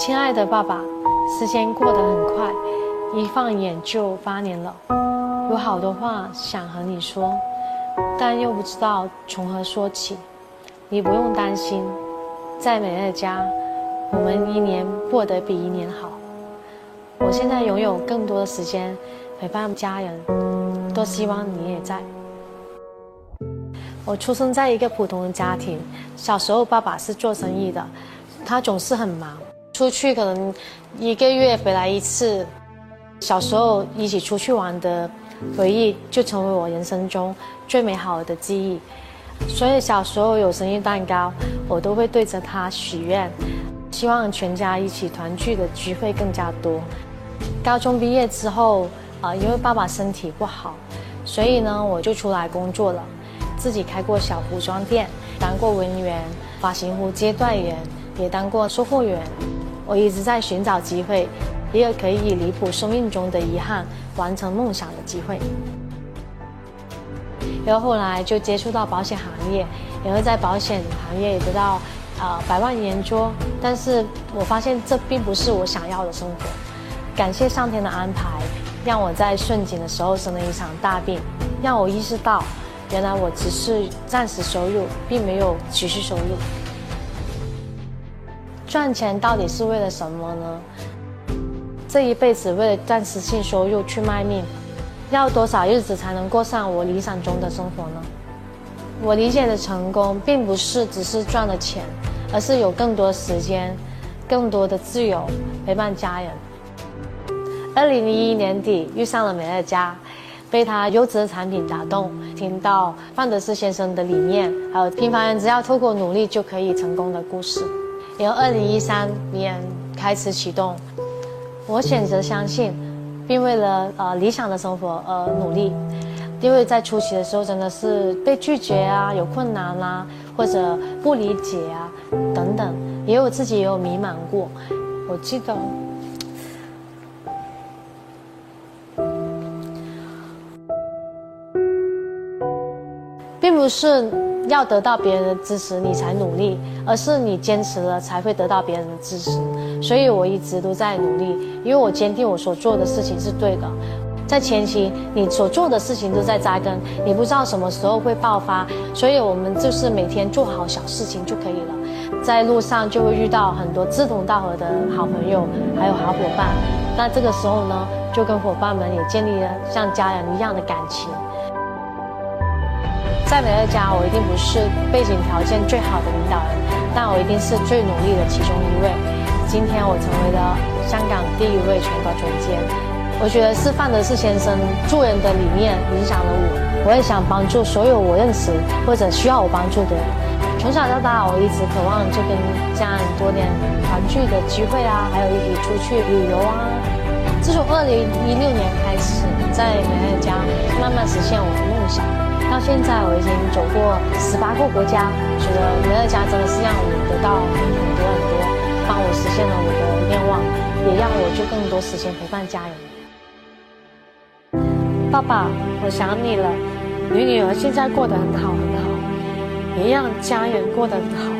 亲爱的爸爸，时间过得很快，一放眼就八年了。有好多话想和你说，但又不知道从何说起。你不用担心，在美乐家，我们一年过得比一年好。我现在拥有更多的时间陪伴家人，多希望你也在。我出生在一个普通的家庭，小时候爸爸是做生意的，他总是很忙，出去可能一个月回来一次。小时候一起出去玩的回忆，就成为我人生中最美好的记忆。所以小时候有生日蛋糕，我都会对着它许愿，希望全家一起团聚的机会更加多。高中毕业之后，啊，因为爸爸身体不好，所以呢，我就出来工作了，自己开过小服装店，当过文员、发型屋接待员，也当过售货员。我一直在寻找机会，一个可以弥补生命中的遗憾、完成梦想的机会。然后后来就接触到保险行业，然后在保险行业也得到，呃，百万圆桌。但是我发现这并不是我想要的生活。感谢上天的安排，让我在顺境的时候生了一场大病，让我意识到，原来我只是暂时收入，并没有持续收入。赚钱到底是为了什么呢？这一辈子为了暂时性收入去卖命。要多少日子才能过上我理想中的生活呢？我理解的成功，并不是只是赚了钱，而是有更多时间、更多的自由陪伴家人。二零零一年底遇上了美乐家，被他优质的产品打动，听到范德斯先生的理念，还有平凡人只要透过努力就可以成功的故事。然后二零一三年开始启动，我选择相信。并为了呃理想的生活而努力，因为在初期的时候真的是被拒绝啊，有困难啦，或者不理解啊等等，也有自己也有迷茫过。我记得，并不是。要得到别人的支持，你才努力，而是你坚持了才会得到别人的支持。所以我一直都在努力，因为我坚定我所做的事情是对的。在前期，你所做的事情都在扎根，你不知道什么时候会爆发，所以我们就是每天做好小事情就可以了。在路上就会遇到很多志同道合的好朋友，还有好伙伴。那这个时候呢，就跟伙伴们也建立了像家人一样的感情。在美乐家，我一定不是背景条件最好的领导人，但我一定是最努力的其中一位。今天我成为了香港第一位全国总监，我觉得是范德士先生助人的理念影响了我。我也想帮助所有我认识或者需要我帮助的人。从小到大，我一直渴望就跟家人多点团聚的机会啊，还有一起出去旅游啊。自从二零一六年开始，在美乐家慢慢实现我的梦想。到现在，我已经走过十八个国家，觉得美乐家真的是让我得到很多很多，帮我实现了我的愿望，也让我就更多时间陪伴家人。爸爸，我想你了，你女儿现在过得很好很好，也让家人过得很好，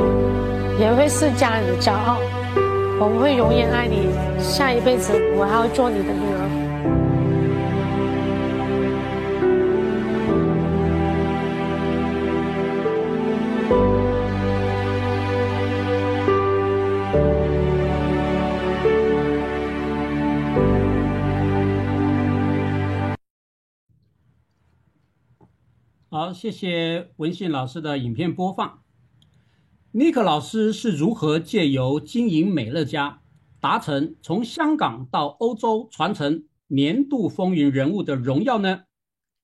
也会是家人的骄傲。我们会永远爱你，下一辈子我还要做你的女儿。谢谢文信老师的影片播放。尼克老师是如何借由经营美乐家，达成从香港到欧洲传承年度风云人物的荣耀呢？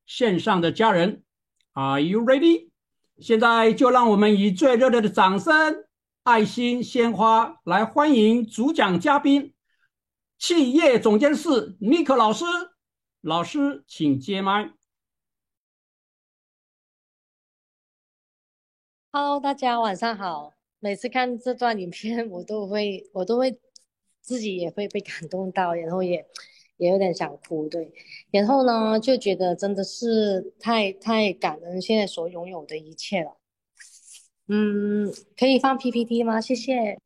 线上的家人，Are you ready？现在就让我们以最热烈的掌声、爱心、鲜花来欢迎主讲嘉宾——企业总监室尼克老师。老师，请接麦。hello 大家晚上好，每次看这段影片我都会，我都会，自己也会被感动到，然后也也有点想哭，对。然后呢，就觉得真的是太太感恩现在所拥有的一切了。嗯，可以放 PPT 吗？谢谢。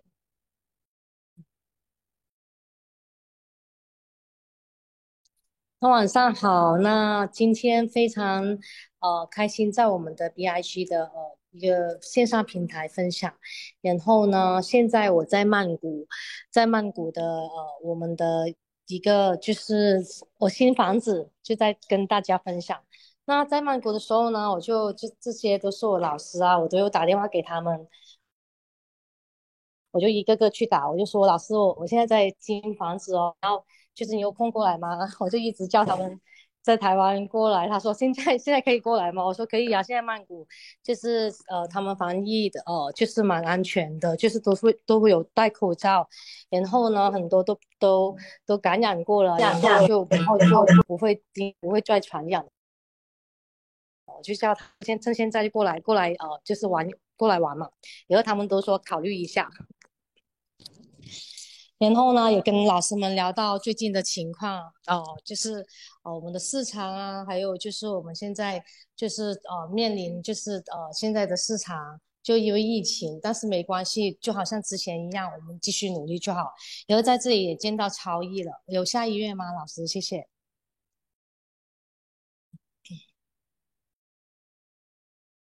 那晚上好，那今天非常呃开心在我们的 B I C 的呃。一个线上平台分享。然后呢，现在我在曼谷，在曼谷的呃我们的一个就是我新房子，就在跟大家分享。那在曼谷的时候呢，我就就这些都是我老师啊，我都有打电话给他们，我就一个个去打，我就说老师，我我现在在新房子哦，然后。就是你有空过来吗？我就一直叫他们在台湾过来。他说现在 现在可以过来吗？我说可以啊。现在曼谷就是呃，他们防疫的哦，就是蛮安全的，就是都会都会有戴口罩。然后呢，很多都都都感染过了，然后就然后就不会不会再传染。我就叫他先趁现在就过来过来呃，就是玩过来玩嘛。然后他们都说考虑一下。然后呢，也跟老师们聊到最近的情况哦，就是哦我们的市场啊，还有就是我们现在就是呃面临就是呃现在的市场就因为疫情，但是没关系，就好像之前一样，我们继续努力就好。然后在这里也见到超毅了，有下一页吗，老师？谢谢。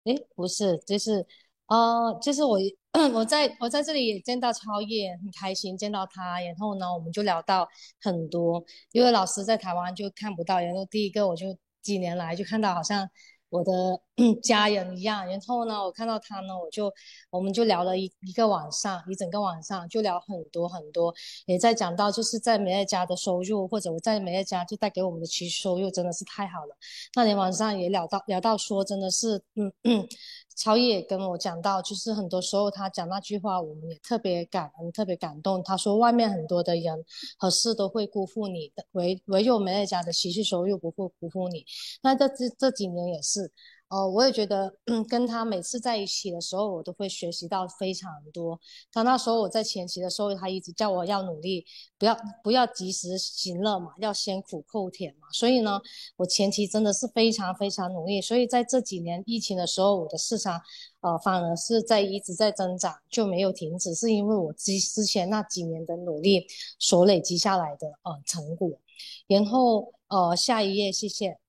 哎，不是，这是。哦，就是我，我在我在这里也见到超越，很开心见到他。然后呢，我们就聊到很多，因为老师在台湾就看不到。然后第一个，我就几年来就看到好像。我的 家人一样，然后呢，我看到他呢，我就我们就聊了一一个晚上，一整个晚上就聊很多很多，也在讲到就是在美乐家的收入，或者我在美乐家就带给我们的其实收入真的是太好了。那天晚上也聊到聊到说，真的是嗯嗯，超也跟我讲到，就是很多时候他讲那句话，我们也特别感恩，特别感动。他说外面很多的人和事都会辜负你的，唯唯有美乐家的持续收入不会辜负你。那这这这几年也是。哦，我也觉得，跟他每次在一起的时候，我都会学习到非常多。他那时候我在前期的时候，他一直叫我要努力，不要不要及时行乐嘛，要先苦后甜嘛。所以呢，我前期真的是非常非常努力。所以在这几年疫情的时候，我的市场，呃，反而是在一直在增长，就没有停止，是因为我之之前那几年的努力所累积下来的呃成果。然后呃，下一页，谢谢。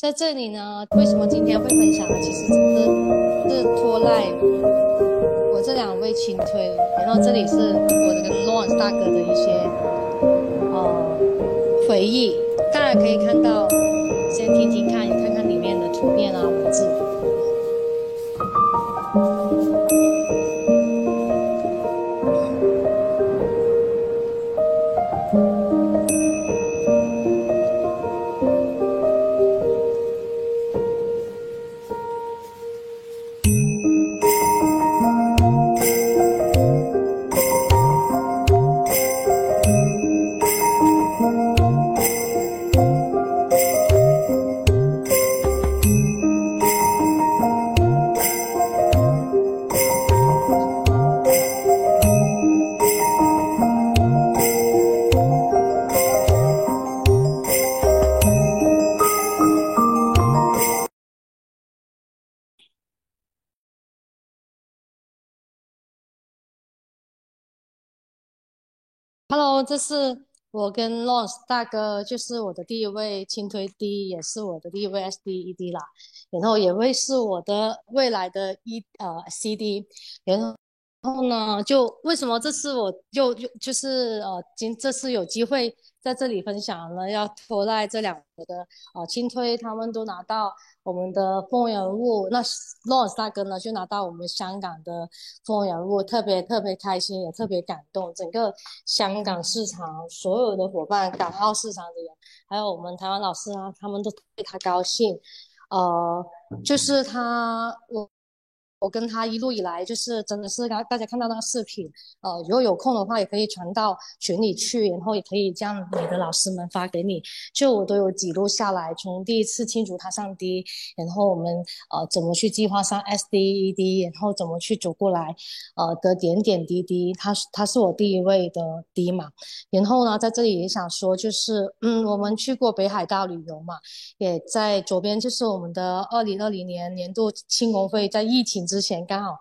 在这里呢，为什么今天会分享呢？其实只是是拖赖我这两位亲推，然后这里是我的跟 Lawrence 大哥的一些呃回忆，大家可以看到，先听听看，看看里面的图片啊文字。这是我跟 Loss 大哥，就是我的第一位轻推 D，也是我的第一位 SDED 啦，然后也会是我的未来的一呃 CD，然后然后呢，就为什么这次我就就就是呃今这次有机会。在这里分享了，要拖赖这两个的啊，轻推他们都拿到我们的风云人物，那 Loss 大哥呢就拿到我们香港的风云人物，特别特别开心，也特别感动。整个香港市场所有的伙伴，港澳市场的人，还有我们台湾老师啊，他们都为他高兴。呃，就是他我。我跟他一路以来就是真的是，大大家看到那个视频，呃，如果有空的话也可以传到群里去，然后也可以将你的老师们发给你，就我都有记录下来，从第一次庆祝他上 D，然后我们呃怎么去计划上 SDED，然后怎么去走过来，呃的点点滴滴，他他是我第一位的 D 嘛，然后呢在这里也想说，就是嗯我们去过北海道旅游嘛，也在左边就是我们的二零二零年年度庆功会，在疫情。之前刚好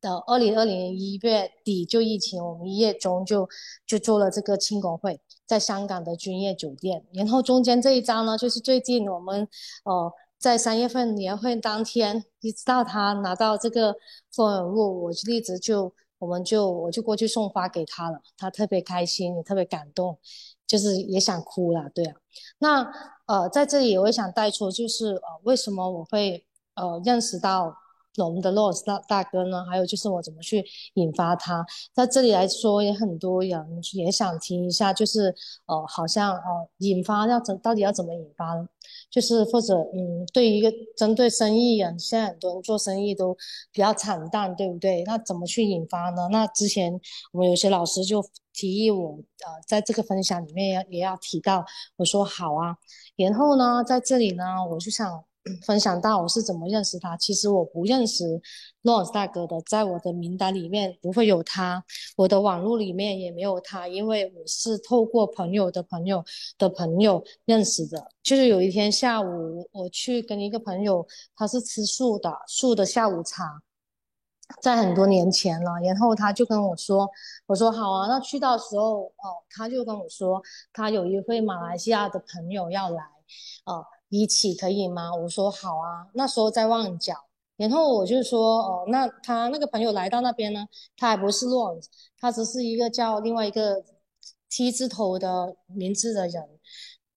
的二零二零一月底就疫情，我们一月中就就做了这个庆功会，在香港的君悦酒店。然后中间这一张呢，就是最近我们呃在三月份年会当天，一直到他拿到这个风人物，我就一直就我们就我就过去送花给他了，他特别开心，也特别感动，就是也想哭了，对啊。那呃在这里我也想带出，就是呃为什么我会。呃，认识到我们的 Los 大大哥呢，还有就是我怎么去引发他，在这里来说也很多人也想听一下，就是呃，好像呃，引发要怎到底要怎么引发呢？就是或者嗯，对于一个针对生意人，现在很多人做生意都比较惨淡，对不对？那怎么去引发呢？那之前我们有些老师就提议我，呃，在这个分享里面也也要提到，我说好啊，然后呢，在这里呢，我就想。分享到我是怎么认识他，其实我不认识洛斯大哥的，在我的名单里面不会有他，我的网络里面也没有他，因为我是透过朋友的朋友的朋友认识的。就是有一天下午，我去跟一个朋友，他是吃素的，素的下午茶，在很多年前了。然后他就跟我说，我说好啊，那去到时候哦，他就跟我说，他有一位马来西亚的朋友要来，哦。一起可以吗？我说好啊。那时候在旺角，然后我就说哦，那他那个朋友来到那边呢，他还不是 Lawrence，他只是一个叫另外一个 T 字头的名字的人。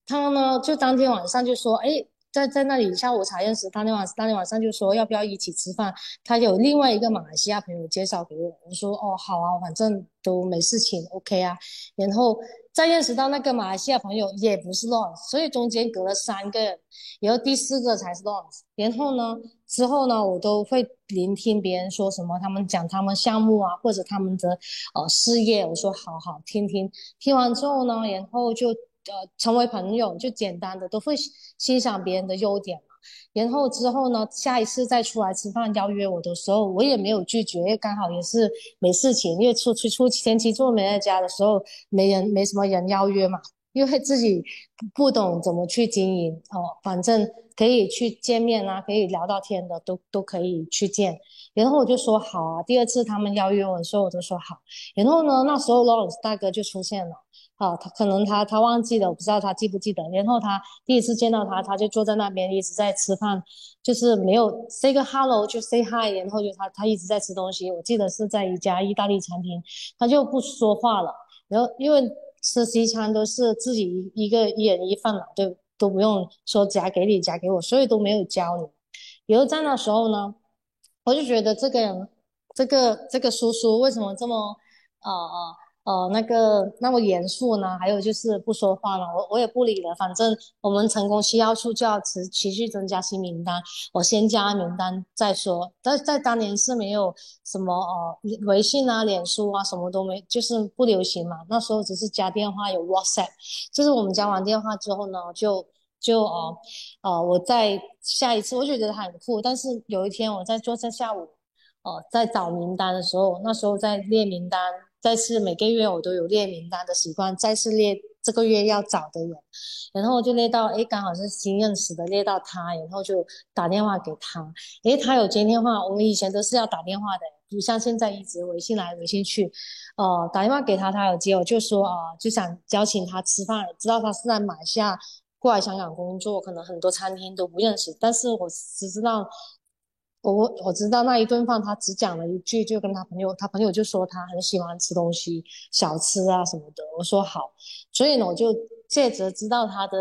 他呢，就当天晚上就说，哎，在在那里下午茶认识。当天晚当天晚上就说要不要一起吃饭？他有另外一个马来西亚朋友介绍给我，我说哦好啊，反正都没事情，OK 啊。然后。再认识到那个马来西亚朋友也不是 Lawrence，所以中间隔了三个人，然后第四个才是 Lawrence。然后呢，之后呢，我都会聆听别人说什么，他们讲他们项目啊，或者他们的呃事业，我说好好听听。听完之后呢，然后就呃成为朋友，就简单的都会欣赏别人的优点。然后之后呢，下一次再出来吃饭邀约我的时候，我也没有拒绝，刚好也是没事情，因为出去出前期做美乐家的时候，没人没什么人邀约嘛，因为自己不懂怎么去经营哦，反正可以去见面啊，可以聊到天的都都可以去见。然后我就说好啊，第二次他们邀约我的时候，我就说好。然后呢，那时候 Laws 大哥就出现了。啊，他可能他他忘记了，我不知道他记不记得。然后他第一次见到他，他就坐在那边一直在吃饭，就是没有 say 个 hello 就 say hi，然后就他他一直在吃东西。我记得是在一家意大利餐厅，他就不说话了。然后因为吃西餐都是自己一个一人一份嘛，对，都不用说夹给你夹给我，所以都没有教你。然后在那时候呢，我就觉得这个人，这个这个叔叔为什么这么啊啊？呃，那个那么严肃呢？还有就是不说话了，我我也不理了。反正我们成功七要素就要持持续增加新名单，我先加名单再说。但在当年是没有什么呃微信啊、脸书啊，什么都没，就是不流行嘛。那时候只是加电话有 WhatsApp，就是我们加完电话之后呢，就就哦哦，我在下一次我就觉得很酷。但是有一天我在做在下午，呃，在找名单的时候，那时候在列名单。再次每个月我都有列名单的习惯，再次列这个月要找的人，然后就列到，哎，刚好是新认识的，列到他，然后就打电话给他，哎，他有接电话，我们以前都是要打电话的，不像现在一直微信来微信去，呃，打电话给他，他有接，我就说啊，就想邀请他吃饭，知道他是在马来西亚过来香港工作，可能很多餐厅都不认识，但是我只知道。我我知道那一顿饭，他只讲了一句，就跟他朋友，他朋友就说他很喜欢吃东西，小吃啊什么的。我说好，所以呢，我就借着知道他的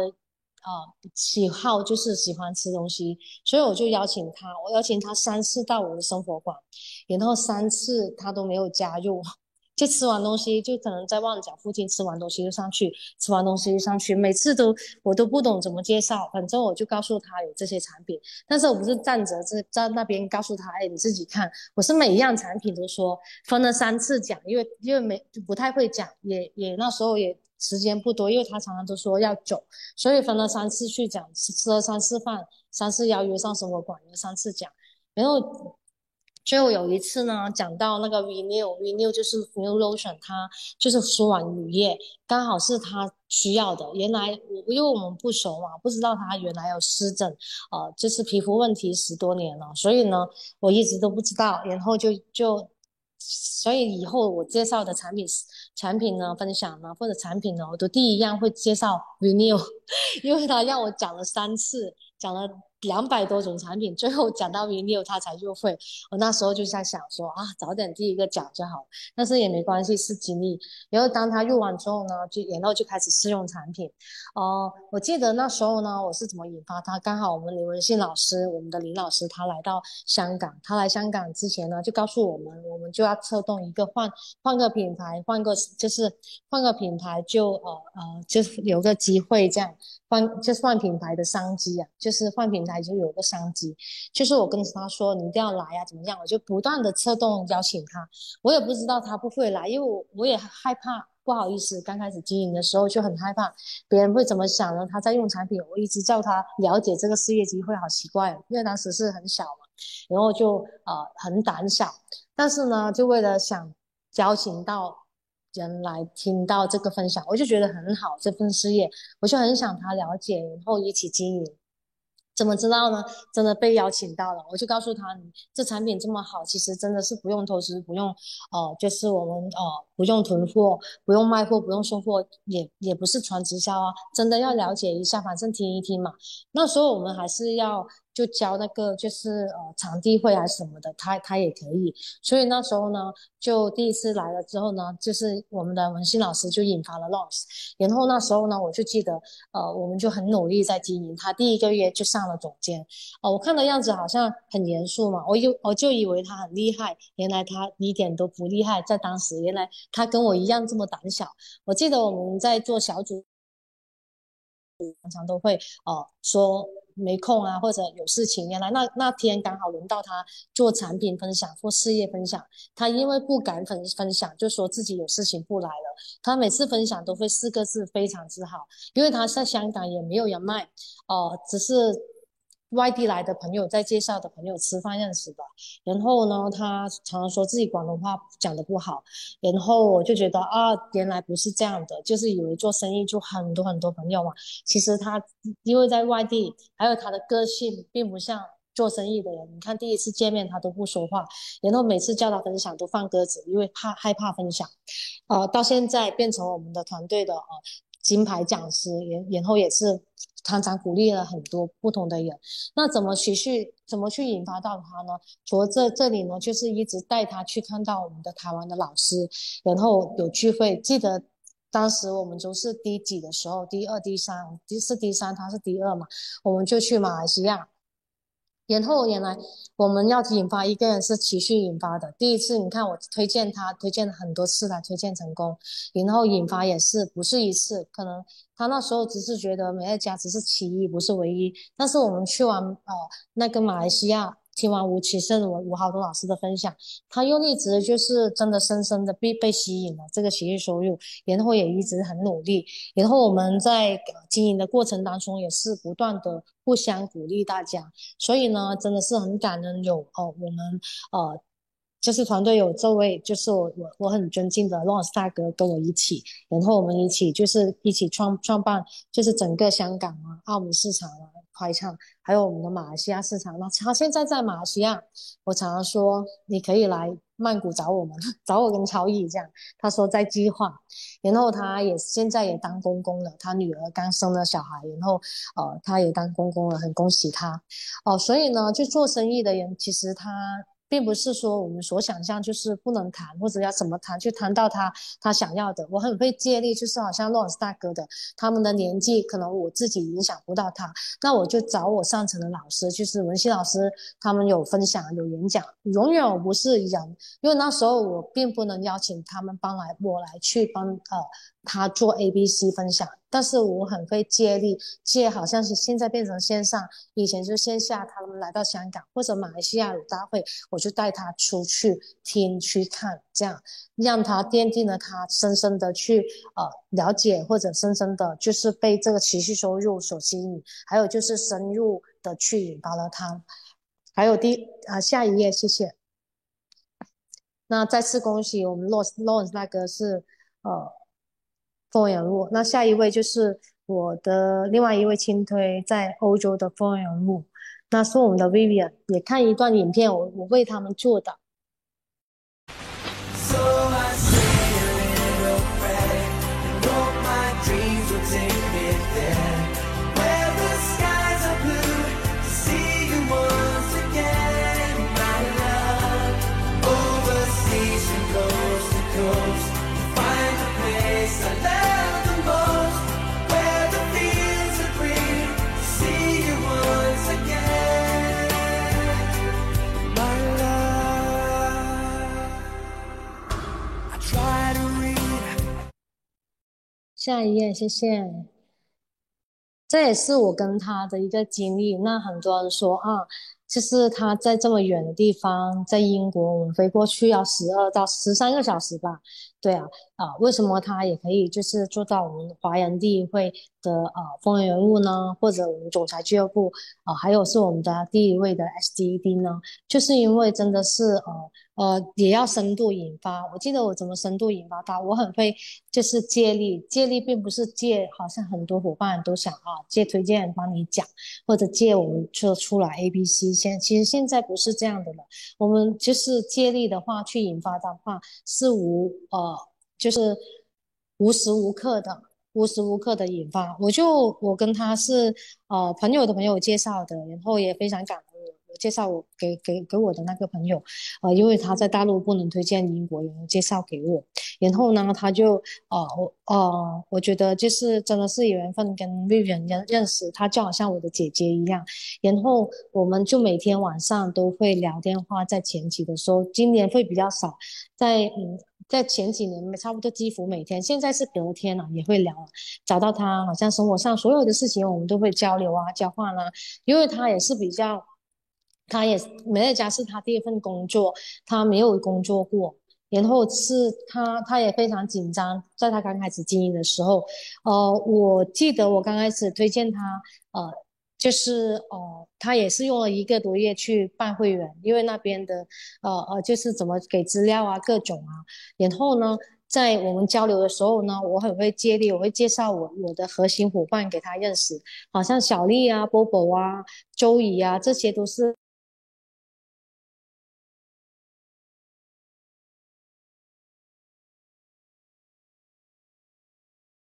啊喜好，就是喜欢吃东西，所以我就邀请他，我邀请他三次到我的生活馆，然后三次他都没有加入。就吃完东西，就可能在旺角附近吃完东西就上去，吃完东西就上去。每次都我都不懂怎么介绍，反正我就告诉他有这些产品，但是我不是站着在在那边告诉他，哎，你自己看。我是每一样产品都说分了三次讲，因为因为没就不太会讲，也也那时候也时间不多，因为他常常都说要走，所以分了三次去讲，吃吃了三次饭，三次邀约上生活馆，三次讲，然后。就有一次呢，讲到那个 renew，renew 就是 new lotion，它就是舒缓乳液，刚好是他需要的。原来我因为我们不熟嘛，不知道他原来有湿疹，呃，就是皮肤问题十多年了，所以呢，我一直都不知道，然后就就。所以以后我介绍的产品产品呢，分享呢，或者产品呢，我都第一样会介绍 renew，因为他让我讲了三次，讲了。两百多种产品，最后讲到第六他才入会。我那时候就在想说啊，早点第一个讲就好，但是也没关系，是经历。然后当他入完之后呢，就然后就开始试用产品。哦，我记得那时候呢，我是怎么引发他？刚好我们李文信老师，我们的林老师，他来到香港。他来香港之前呢，就告诉我们，我们就要策动一个换换个品牌，换个就是换个品牌，就呃呃，就是有个机会这样。换就是换品牌的商机啊，就是换品牌还就有个商机。就是我跟他说你一定要来啊，怎么样？我就不断的策动邀请他。我也不知道他不会来，因为我我也害怕，不好意思，刚开始经营的时候就很害怕别人会怎么想呢？他在用产品，我一直叫他了解这个事业机会，好奇怪，因为当时是很小嘛，然后就呃很胆小。但是呢，就为了想邀请到。人来听到这个分享，我就觉得很好。这份事业，我就很想他了解，然后一起经营。怎么知道呢？真的被邀请到了，我就告诉他，你这产品这么好，其实真的是不用投资，不用，呃，就是我们呃不用囤货，不用卖货，不用送货，也也不是传直销啊。真的要了解一下，反正听一听嘛。那时候我们还是要。就教那个就是呃场地会啊什么的，他他也可以。所以那时候呢，就第一次来了之后呢，就是我们的文心老师就引发了 loss。然后那时候呢，我就记得呃，我们就很努力在经营。他第一个月就上了总监，哦，我看的样子好像很严肃嘛，我就我就以为他很厉害，原来他一点都不厉害。在当时，原来他跟我一样这么胆小。我记得我们在做小组，常常都会呃说。没空啊，或者有事情。原来那那天刚好轮到他做产品分享或事业分享，他因为不敢分分享，就说自己有事情不来了。他每次分享都会四个字非常之好，因为他在香港也没有人脉，哦，只是。外地来的朋友在介绍的朋友吃饭认识的，然后呢，他常常说自己广东话讲的不好，然后我就觉得啊，原来不是这样的，就是以为做生意就很多很多朋友嘛。其实他因为在外地，还有他的个性并不像做生意的人。你看第一次见面他都不说话，然后每次叫他分享都放鸽子，因为怕害怕分享。呃，到现在变成我们的团队的呃金牌讲师，然然后也是。常常鼓励了很多不同的人，那怎么持续？怎么去引发到他呢？除了这这里呢，就是一直带他去看到我们的台湾的老师，然后有聚会。记得当时我们都是第几的时候，第二、第三，第四、第三，他是第二嘛，我们就去马来西亚。然后原来我们要引发一个人是持续引发的。第一次你看我推荐他，推荐了很多次才推荐成功。然后引发也是不是一次，可能他那时候只是觉得美乐家只是其一，不是唯一。但是我们去完呃那个马来西亚。听完吴启胜、吴吴浩东老师的分享，他又一直就是真的深深的被被吸引了这个企业收入，然后也一直很努力。然后我们在经营的过程当中，也是不断的互相鼓励大家。所以呢，真的是很感恩有哦，我们呃，就是团队有这位，就是我我我很尊敬的 Lance 大哥跟我一起，然后我们一起就是一起创创办，就是整个香港啊、澳门市场啊。快唱，还有我们的马来西亚市场。那他现在在马来西亚，我常常说你可以来曼谷找我们，找我跟超毅这样。他说在计划，然后他也现在也当公公了，他女儿刚生了小孩，然后呃他也当公公了，很恭喜他哦。所以呢，就做生意的人，其实他。并不是说我们所想象就是不能谈，或者要怎么谈去谈到他他想要的。我很会借力，就是好像洛斯大哥的，他们的年纪可能我自己影响不到他，那我就找我上层的老师，就是文熙老师，他们有分享有演讲，永远我不是人，因为那时候我并不能邀请他们帮来我来去帮呃。他做 A、B、C 分享，但是我很会接力，接好像是现在变成线上，以前是线下。他们来到香港或者马来西亚有大会，我就带他出去听、去看，这样让他奠定了他深深的去呃了解，或者深深的就是被这个持续收入所吸引，还有就是深入的去引发了他。还有第啊下一页，谢谢。那再次恭喜我们 Lawrence Lawrence 那个是呃风人物，那下一位就是我的另外一位亲推在欧洲的风人物，那是我们的 Vivian，也看一段影片，我我为他们做的。下一页，谢谢。这也是我跟他的一个经历。那很多人说啊，就是他在这么远的地方，在英国，我们飞过去要十二到十三个小时吧？对啊，啊，为什么他也可以就是做到我们华人第一会的啊风云人物呢？或者我们总裁俱乐部啊，还有是我们的第一位的 SDD 呢？就是因为真的是呃。呃，也要深度引发。我记得我怎么深度引发他，我很会就是借力，借力并不是借，好像很多伙伴都想啊借推荐帮你讲，或者借我们做出来 A、B、C。先其实现在不是这样的了，我们就是借力的话去引发的话是无呃就是无时无刻的，无时无刻的引发。我就我跟他是呃朋友的朋友介绍的，然后也非常感恩我我。介绍我给给给我的那个朋友，呃，因为他在大陆不能推荐英国人，介绍给我。然后呢，他就呃我呃，我觉得就是真的是缘分跟 Vivian 认认识，他就好像我的姐姐一样。然后我们就每天晚上都会聊电话，在前期的时候，今年会比较少，在嗯在前几年差不多几乎每天，现在是隔天了也会聊，找到他好像生活上所有的事情我们都会交流啊交换啊，因为他也是比较。他也美乐家是他第一份工作，他没有工作过，然后是他他也非常紧张，在他刚开始经营的时候，呃，我记得我刚开始推荐他，呃，就是哦，他也是用了一个多月去办会员，因为那边的呃呃，就是怎么给资料啊，各种啊，然后呢，在我们交流的时候呢，我很会接力，我会介绍我我的核心伙伴给他认识，好像小丽啊、波波啊、周怡啊，这些都是。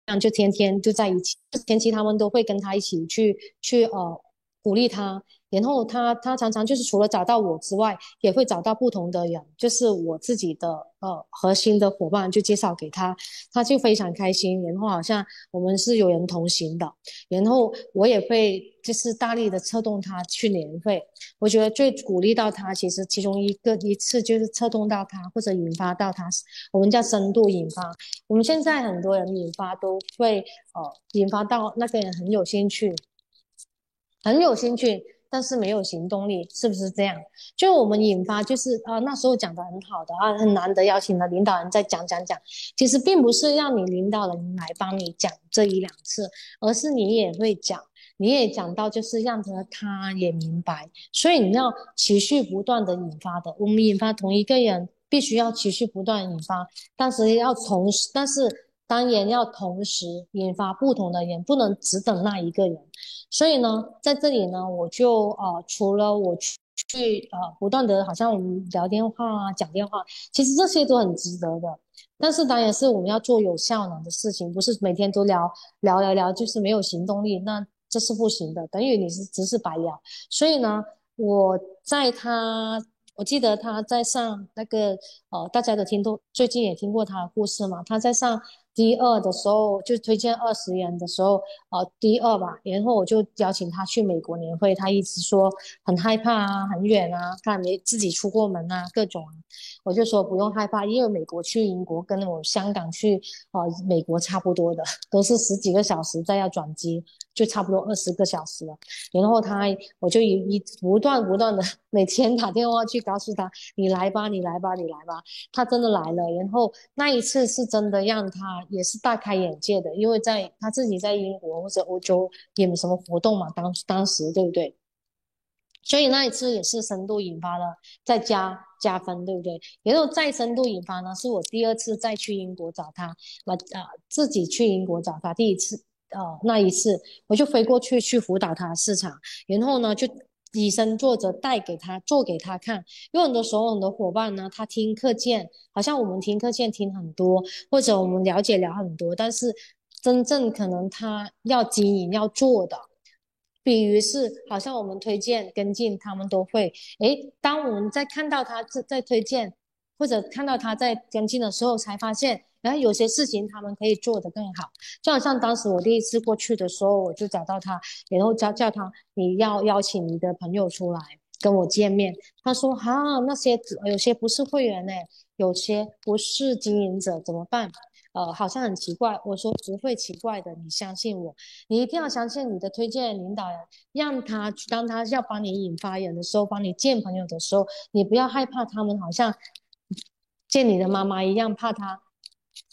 样就天天就在一起，前期他们都会跟他一起去去呃鼓励他。然后他他常常就是除了找到我之外，也会找到不同的人，就是我自己的呃核心的伙伴，就介绍给他，他就非常开心。然后好像我们是有人同行的，然后我也会就是大力的策动他去年会。我觉得最鼓励到他，其实其中一个一次就是策动到他或者引发到他，我们叫深度引发。我们现在很多人引发都会呃引发到那个人很有兴趣，很有兴趣。但是没有行动力，是不是这样？就我们引发，就是啊，那时候讲的很好的啊，很难得邀请了领导人再讲讲讲。其实并不是让你领导人来帮你讲这一两次，而是你也会讲，你也讲到，就是让他他也明白。所以你要持续不断的引发的，我们引发同一个人，必须要持续不断引发，但是要同时，但是。当然要同时引发不同的人，不能只等那一个人。所以呢，在这里呢，我就呃，除了我去去呃，不断的好像我们聊电话啊、讲电话，其实这些都很值得的。但是当然是我们要做有效能的事情，不是每天都聊聊聊聊，就是没有行动力，那这是不行的，等于你是只是白聊。所以呢，我在他。我记得他在上那个，呃，大家都听都最近也听过他的故事嘛。他在上第二的时候就推荐二十人的时候，呃，第二吧。然后我就邀请他去美国年会，他一直说很害怕啊，很远啊，他没自己出过门啊，各种啊。我就说不用害怕，因为美国去英国跟我香港去呃美国差不多的，都是十几个小时再要转机。就差不多二十个小时了，然后他我就一一不断不断的 每天打电话去告诉他，你来吧，你来吧，你来吧。他真的来了，然后那一次是真的让他也是大开眼界的，因为在他自己在英国或者欧洲也没什么活动嘛，当当时对不对？所以那一次也是深度引发了，在家加分，对不对？然后再深度引发呢，是我第二次再去英国找他，我啊自己去英国找他，第一次呃那一次我就飞过去去辅导他市场，然后呢就以身作则带给他做给他看，有很多时候很多伙伴呢，他听课件好像我们听课件听很多，或者我们了解了很多，但是真正可能他要经营要做的。比如是，好像我们推荐跟进，他们都会。诶，当我们在看到他在在推荐，或者看到他在跟进的时候，才发现，然后有些事情他们可以做得更好。就好像当时我第一次过去的时候，我就找到他，然后叫叫他，你要邀请你的朋友出来跟我见面。他说：哈，那些有些不是会员呢，有些不是经营者，怎么办？呃，好像很奇怪。我说不会奇怪的，你相信我，你一定要相信你的推荐领导人，让他当他要帮你引发人的时候，帮你见朋友的时候，你不要害怕他们，好像见你的妈妈一样怕他，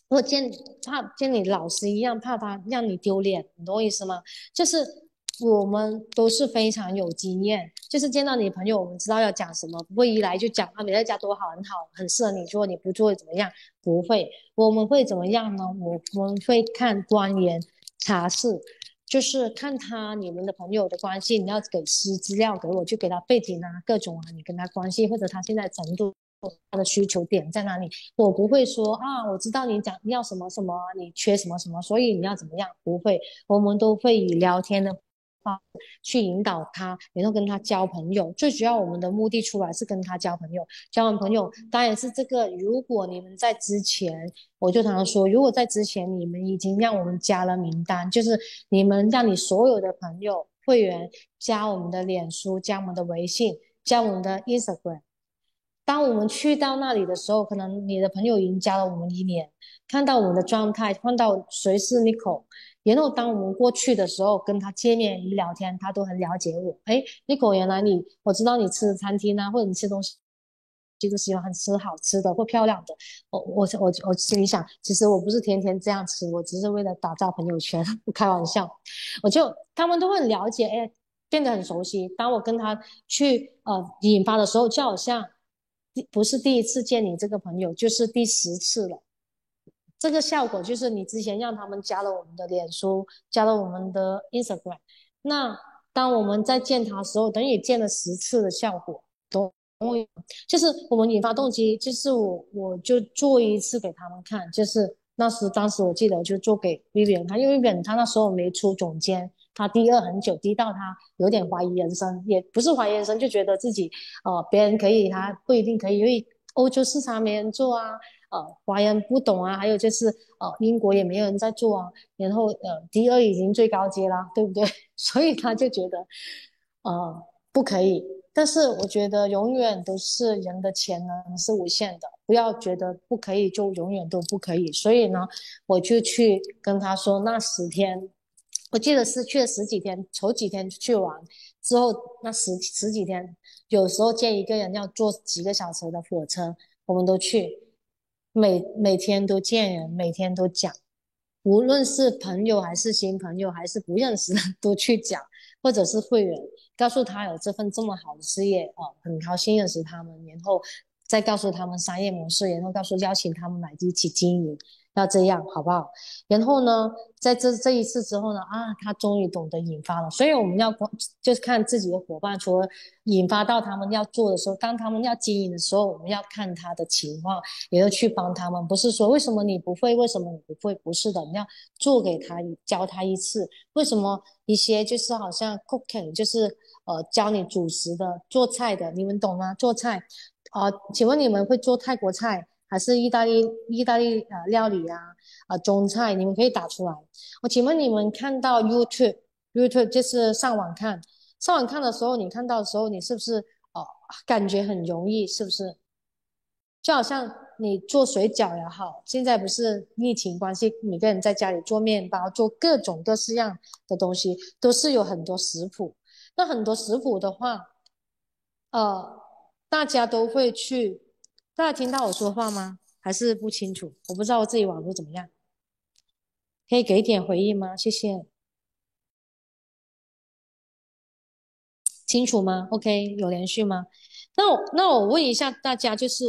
或见怕见你老师一样怕他让你丢脸，你懂我意思吗？就是。我们都是非常有经验，就是见到你朋友，我们知道要讲什么，不会一来就讲啊，你在家多好，很好，很适合你做，你不做怎么样？不会，我们会怎么样呢？我们会看官员查事，就是看他你们的朋友的关系，你要给资资料给我，就给他背景啊，各种啊，你跟他关系或者他现在程度，他的需求点在哪里？我不会说啊，我知道你讲要什么什么，你缺什么什么，所以你要怎么样？不会，我们都会以聊天的。去引导他，然后跟他交朋友。最主要，我们的目的出来是跟他交朋友。交完朋友，当然是这个。如果你们在之前，我就常常说，如果在之前你们已经让我们加了名单，就是你们让你所有的朋友、会员加我们的脸书、加我们的微信、加我们的 Instagram。当我们去到那里的时候，可能你的朋友已经加了我们一年，看到我们的状态，看到谁是 Nico。然后当我们过去的时候，跟他见面一聊天，他都很了解我。哎，Nico，原来你我知道你吃餐厅啊，或者你吃东西，就是喜欢吃好吃的或漂亮的。我我我我心里想，其实我不是天天这样吃，我只是为了打造朋友圈，不开玩笑。我就他们都会很了解，哎，变得很熟悉。当我跟他去呃引发的时候，就好像不是第一次见你这个朋友，就是第十次了。这个效果就是你之前让他们加了我们的脸书，加了我们的 Instagram，那当我们在见他时候，等于见了十次的效果，都就是我们引发动机，就是我我就做一次给他们看，就是那时当时我记得就做给 Vivian 他，因为 Vivian 他那时候没出总监，他低二很久，低到他有点怀疑人生，也不是怀疑人生，就觉得自己呃别人可以，他不一定可以，因为欧洲市场没人做啊。呃，华人不懂啊，还有就是呃，英国也没有人在做啊。然后呃，第二已经最高阶啦，对不对？所以他就觉得呃不可以。但是我觉得永远都是人的潜能是无限的，不要觉得不可以就永远都不可以。所以呢，我就去跟他说，那十天，我记得是去了十几天，头几天去玩之后，那十十几天，有时候见一个人要坐几个小时的火车，我们都去。每每天都见人，每天都讲，无论是朋友还是新朋友，还是不认识的，都去讲，或者是会员，告诉他有这份这么好的事业哦，很高兴认识他们，然后再告诉他们商业模式，然后告诉邀请他们来一起经营。要这样好不好？然后呢，在这这一次之后呢，啊，他终于懂得引发了。所以我们要就是看自己的伙伴，除了引发到他们要做的时候，当他们要经营的时候，我们要看他的情况，也要去帮他们。不是说为什么你不会，为什么你不会？不是的，你要做给他教他一次。为什么一些就是好像 cooking，就是呃教你主食的、做菜的，你们懂吗？做菜啊？请问你们会做泰国菜？还是意大利意大利呃料理啊啊中菜，你们可以打出来。我请问你们看到 YouTube YouTube 就是上网看，上网看的时候，你看到的时候，你是不是哦感觉很容易？是不是？就好像你做水饺也好，现在不是疫情关系，每个人在家里做面包，做各种各式样的东西，都是有很多食谱。那很多食谱的话，呃，大家都会去。大家听到我说话吗？还是不清楚？我不知道我自己网络怎么样，可以给点回应吗？谢谢。清楚吗？OK，有连续吗？那我那我问一下大家，就是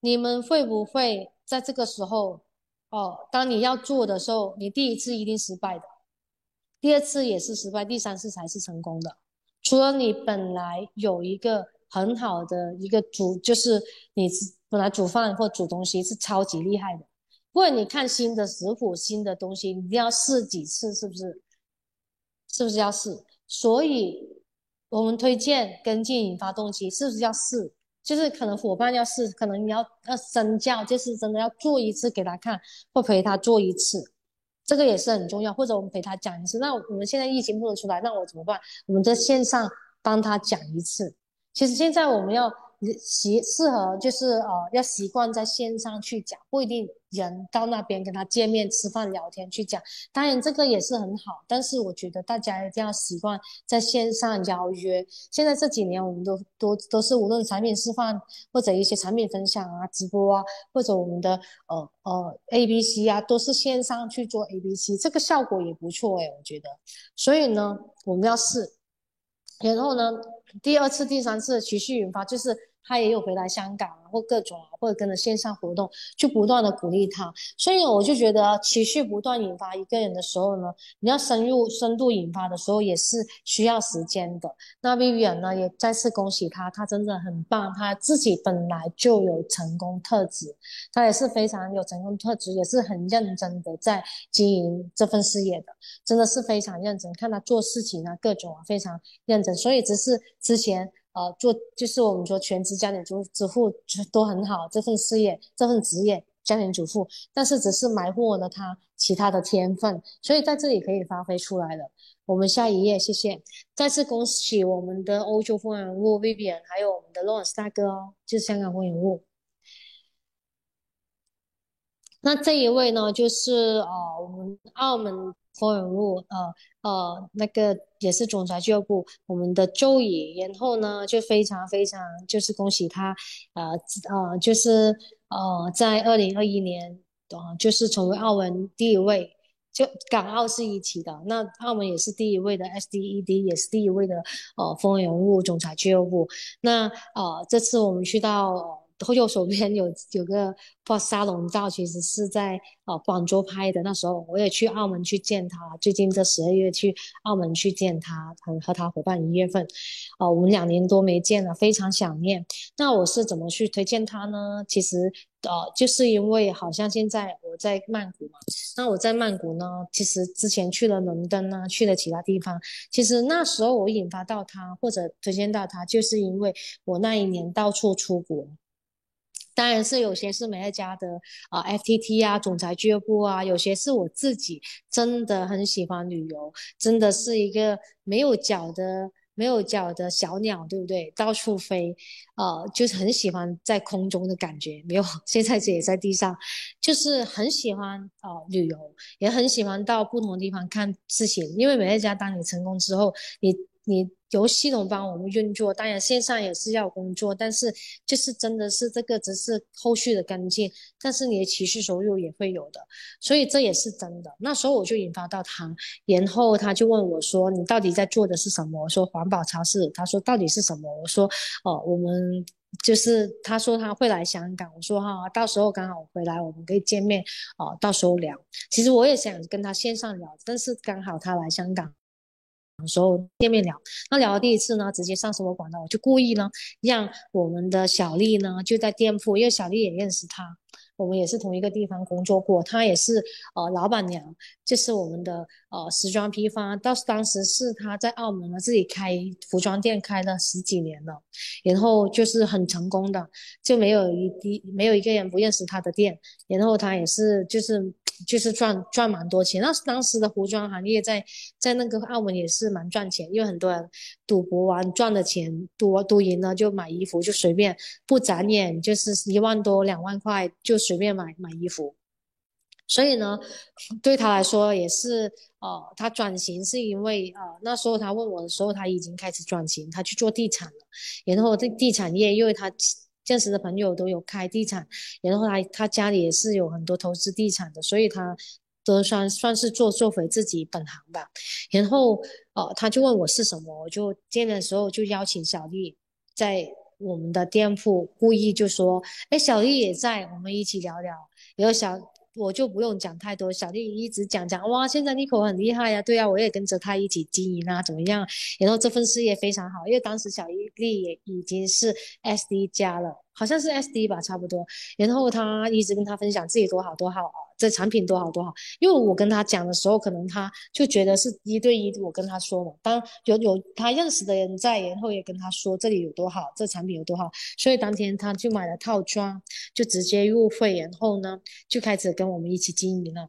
你们会不会在这个时候，哦，当你要做的时候，你第一次一定失败的，第二次也是失败，第三次才是成功的。除了你本来有一个很好的一个煮，就是你本来煮饭或煮东西是超级厉害的，不过你看新的食谱、新的东西，一定要试几次，是不是？是不是要试？所以。我们推荐跟进引发动机，是不是要试？就是可能伙伴要试，可能你要要身教，就是真的要做一次给他看，或陪他做一次，这个也是很重要。或者我们陪他讲一次。那我们现在疫情不能出来，那我怎么办？我们在线上帮他讲一次。其实现在我们要。习适合就是呃要习惯在线上去讲，不一定人到那边跟他见面吃饭聊天去讲。当然这个也是很好，但是我觉得大家一定要习惯在线上邀约。现在这几年我们都都都是无论产品示范或者一些产品分享啊、直播啊，或者我们的呃呃 A B C 啊，都是线上去做 A B C，这个效果也不错哎，我觉得。所以呢，我们要试，然后呢，第二次、第三次持续引发就是。他也有回来香港啊，或各种啊，或者跟着线上活动，就不断的鼓励他。所以我就觉得，持续不断引发一个人的时候呢，你要深入深度引发的时候，也是需要时间的。那 Vivian 呢，也再次恭喜他，他真的很棒，他自己本来就有成功特质，他也是非常有成功特质，也是很认真的在经营这份事业的，真的是非常认真。看他做事情啊，各种啊，非常认真。所以只是之前。呃，做就是我们说全职家庭主主妇都很好，这份事业这份职业家庭主妇，但是只是埋没了他其他的天分，所以在这里可以发挥出来了。我们下一页，谢谢。再次恭喜我们的欧洲风云人物 Vivian，还有我们的 Lawrence 大哥哦，就是香港风云人物。那这一位呢，就是呃，我们澳门。风人物，呃呃，那个也是总裁俱乐部，我们的周乙，然后呢就非常非常就是恭喜他，呃呃，就是呃在二零二一年，呃就是成为澳门第一位，就港澳是一起的，那澳门也是第一位的 SDED，也是第一位的呃风云人物总裁俱乐部，那呃这次我们去到。后右手边有有个破沙龙照，其实是在呃广州拍的。那时候我也去澳门去见他，最近这十二月去澳门去见他，和和他伙伴一月份，呃，我们两年多没见了，非常想念。那我是怎么去推荐他呢？其实呃，就是因为好像现在我在曼谷嘛，那我在曼谷呢，其实之前去了伦敦啊，去了其他地方，其实那时候我引发到他或者推荐到他，就是因为我那一年到处出国。当然是有些是美乐家的啊，FTT 啊，总裁俱乐部啊，有些是我自己真的很喜欢旅游，真的是一个没有脚的没有脚的小鸟，对不对？到处飞，呃，就是很喜欢在空中的感觉，没有 现在也在地上，就是很喜欢呃旅游，也很喜欢到不同的地方看事情，因为美乐家当你成功之后，你。你由系统帮我们运作，当然线上也是要工作，但是就是真的是这个只是后续的跟进，但是你的持续收入也会有的，所以这也是真的。那时候我就引发到他，然后他就问我说：“你到底在做的是什么？”我说：“环保超市。”他说：“到底是什么？”我说：“哦，我们就是他说他会来香港。”我说：“哈，到时候刚好回来，我们可以见面哦，到时候聊。”其实我也想跟他线上聊，但是刚好他来香港。时候见面聊，那聊了第一次呢，直接上生活馆了，我就故意呢，让我们的小丽呢就在店铺，因为小丽也认识他。我们也是同一个地方工作过，她也是呃老板娘，就是我们的呃时装批发。到当时是他在澳门呢自己开服装店，开了十几年了，然后就是很成功的，就没有一滴没有一个人不认识他的店。然后他也是就是就是赚赚蛮多钱。那当时的服装行业在在那个澳门也是蛮赚钱，因为很多人赌博完赚的钱赌赌赢了就买衣服，就随便不眨眼就是一万多两万块就。随便买买衣服，所以呢，对他来说也是，呃，他转型是因为，呃，那时候他问我的时候，他已经开始转型，他去做地产了。然后这地产业，因为他认识的朋友都有开地产，然后他他家里也是有很多投资地产的，所以他都算算是做做回自己本行吧。然后呃，他就问我是什么，我就见的时候就邀请小丽在我们的店铺，故意就说，哎，小丽也在，我们一起聊聊。然后小。我就不用讲太多，小丽一直讲讲哇，现在 Nico 很厉害呀，对呀，我也跟着她一起经营啊，怎么样？然后这份事业非常好，因为当时小丽也已经是 SD 加了。好像是 SD 吧，差不多。然后他一直跟他分享自己多好多好，这产品多好多好。因为我跟他讲的时候，可能他就觉得是一对一，我跟他说嘛。当有有他认识的人在，然后也跟他说这里有多好，这产品有多好。所以当天他就买了套装，就直接入会，然后呢就开始跟我们一起经营了。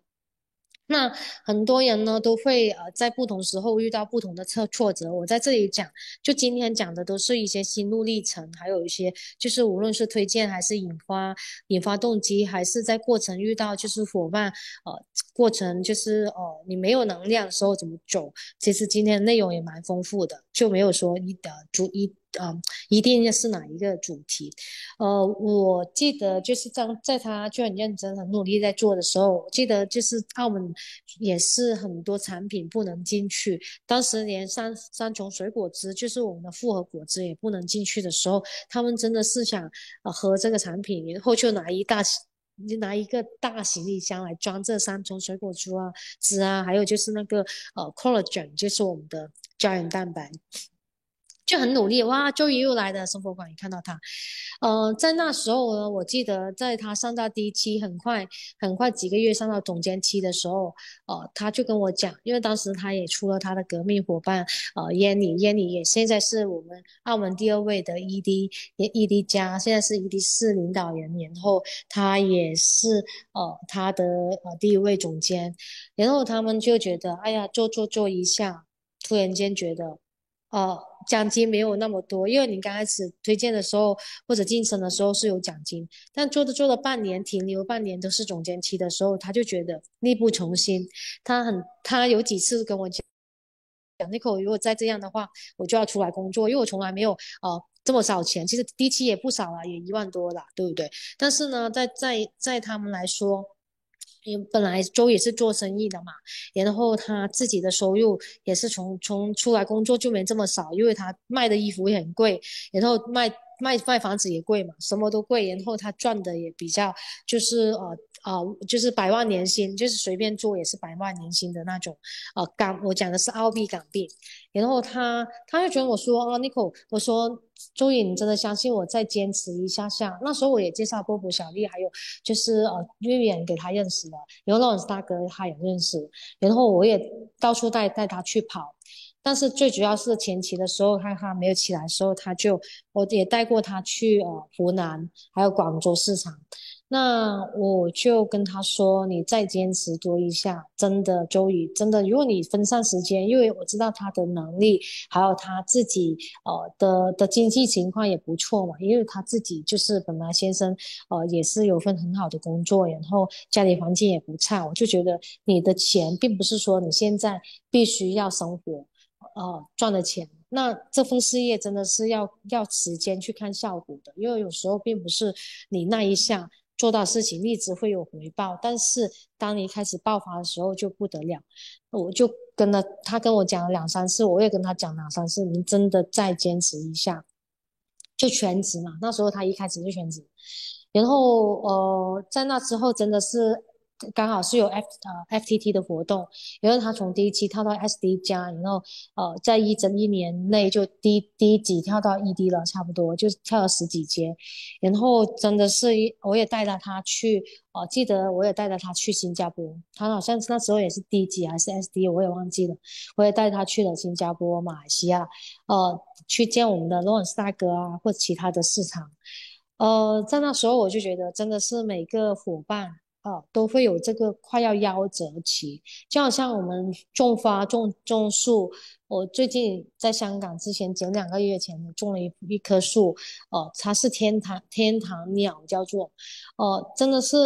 那很多人呢都会呃在不同时候遇到不同的挫挫折，我在这里讲，就今天讲的都是一些心路历程，还有一些就是无论是推荐还是引发引发动机，还是在过程遇到就是伙伴呃过程就是呃你没有能量的时候怎么走，其实今天内容也蛮丰富的，就没有说一的逐一。啊，一定要是哪一个主题？呃，我记得就是在在他就很认真、很努力在做的时候，我记得就是澳门也是很多产品不能进去，当时连三三重水果汁，就是我们的复合果汁也不能进去的时候，他们真的是想呃喝这个产品，然后就拿一大就拿一个大行李箱来装这三重水果汁啊汁啊，还有就是那个呃 collagen，就是我们的胶原蛋白。就很努力哇！周瑜又来的生活馆，也看到他。呃，在那时候呢，我记得在他上到第一期，很快很快几个月上到总监期的时候，呃，他就跟我讲，因为当时他也出了他的革命伙伴，呃，燕妮，燕妮也现在是我们澳门第二位的 ED ED 加，现在是 ED 四领导人，然后他也是呃他的呃第一位总监，然后他们就觉得，哎呀，做做做一下，突然间觉得。呃，奖金没有那么多，因为你刚开始推荐的时候或者晋升的时候是有奖金，但做着做了半年，停留半年都是总监期的时候，他就觉得力不从心。他很，他有几次跟我讲，讲那口，如果再这样的话，我就要出来工作，因为我从来没有呃这么少钱，其实第一期也不少了，也一万多了，对不对？但是呢，在在在他们来说。因为本来周也是做生意的嘛，然后他自己的收入也是从从出来工作就没这么少，因为他卖的衣服也很贵，然后卖卖卖房子也贵嘛，什么都贵，然后他赚的也比较就是呃呃就是百万年薪，就是随便做也是百万年薪的那种，呃港我讲的是澳币港币，然后他他就觉得我说啊 Nico，我说。周颖，你真的相信我再坚持一下下？那时候我也介绍波波、小丽，还有就是呃瑞远给他认识了，然后劳斯大哥他也认识，然后我也到处带带他去跑。但是最主要是前期的时候，他他没有起来的时候，他就我也带过他去呃湖南，还有广州市场。那我就跟他说：“你再坚持多一下，真的，周宇，真的，如果你分散时间，因为我知道他的能力，还有他自己呃的的经济情况也不错嘛，因为他自己就是本来先生呃也是有份很好的工作，然后家里环境也不差，我就觉得你的钱并不是说你现在必须要生活呃赚的钱，那这份事业真的是要要时间去看效果的，因为有时候并不是你那一下。”做到事情一直会有回报，但是当你开始爆发的时候就不得了。我就跟他，他跟我讲了两三次，我也跟他讲两三次，你真的再坚持一下，就全职嘛。那时候他一开始就全职，然后呃，在那之后真的是。刚好是有 F 呃 FTT 的活动，然后他从第一期跳到 SD 加，然后呃在一整一年内就第第一级跳到 ED 了，差不多就跳了十几阶，然后真的是我也带着他去，呃记得我也带着他去新加坡，他好像那时候也是 D 级还是 SD，我也忘记了，我也带他去了新加坡、马来西亚，呃去见我们的 Lawrence 大哥啊，或其他的市场，呃在那时候我就觉得真的是每个伙伴。啊，都会有这个快要夭折期，就好像我们种花、种种树。我最近在香港之前，前两个月前种了一一棵树，呃，它是天堂天堂鸟，叫做，呃，真的是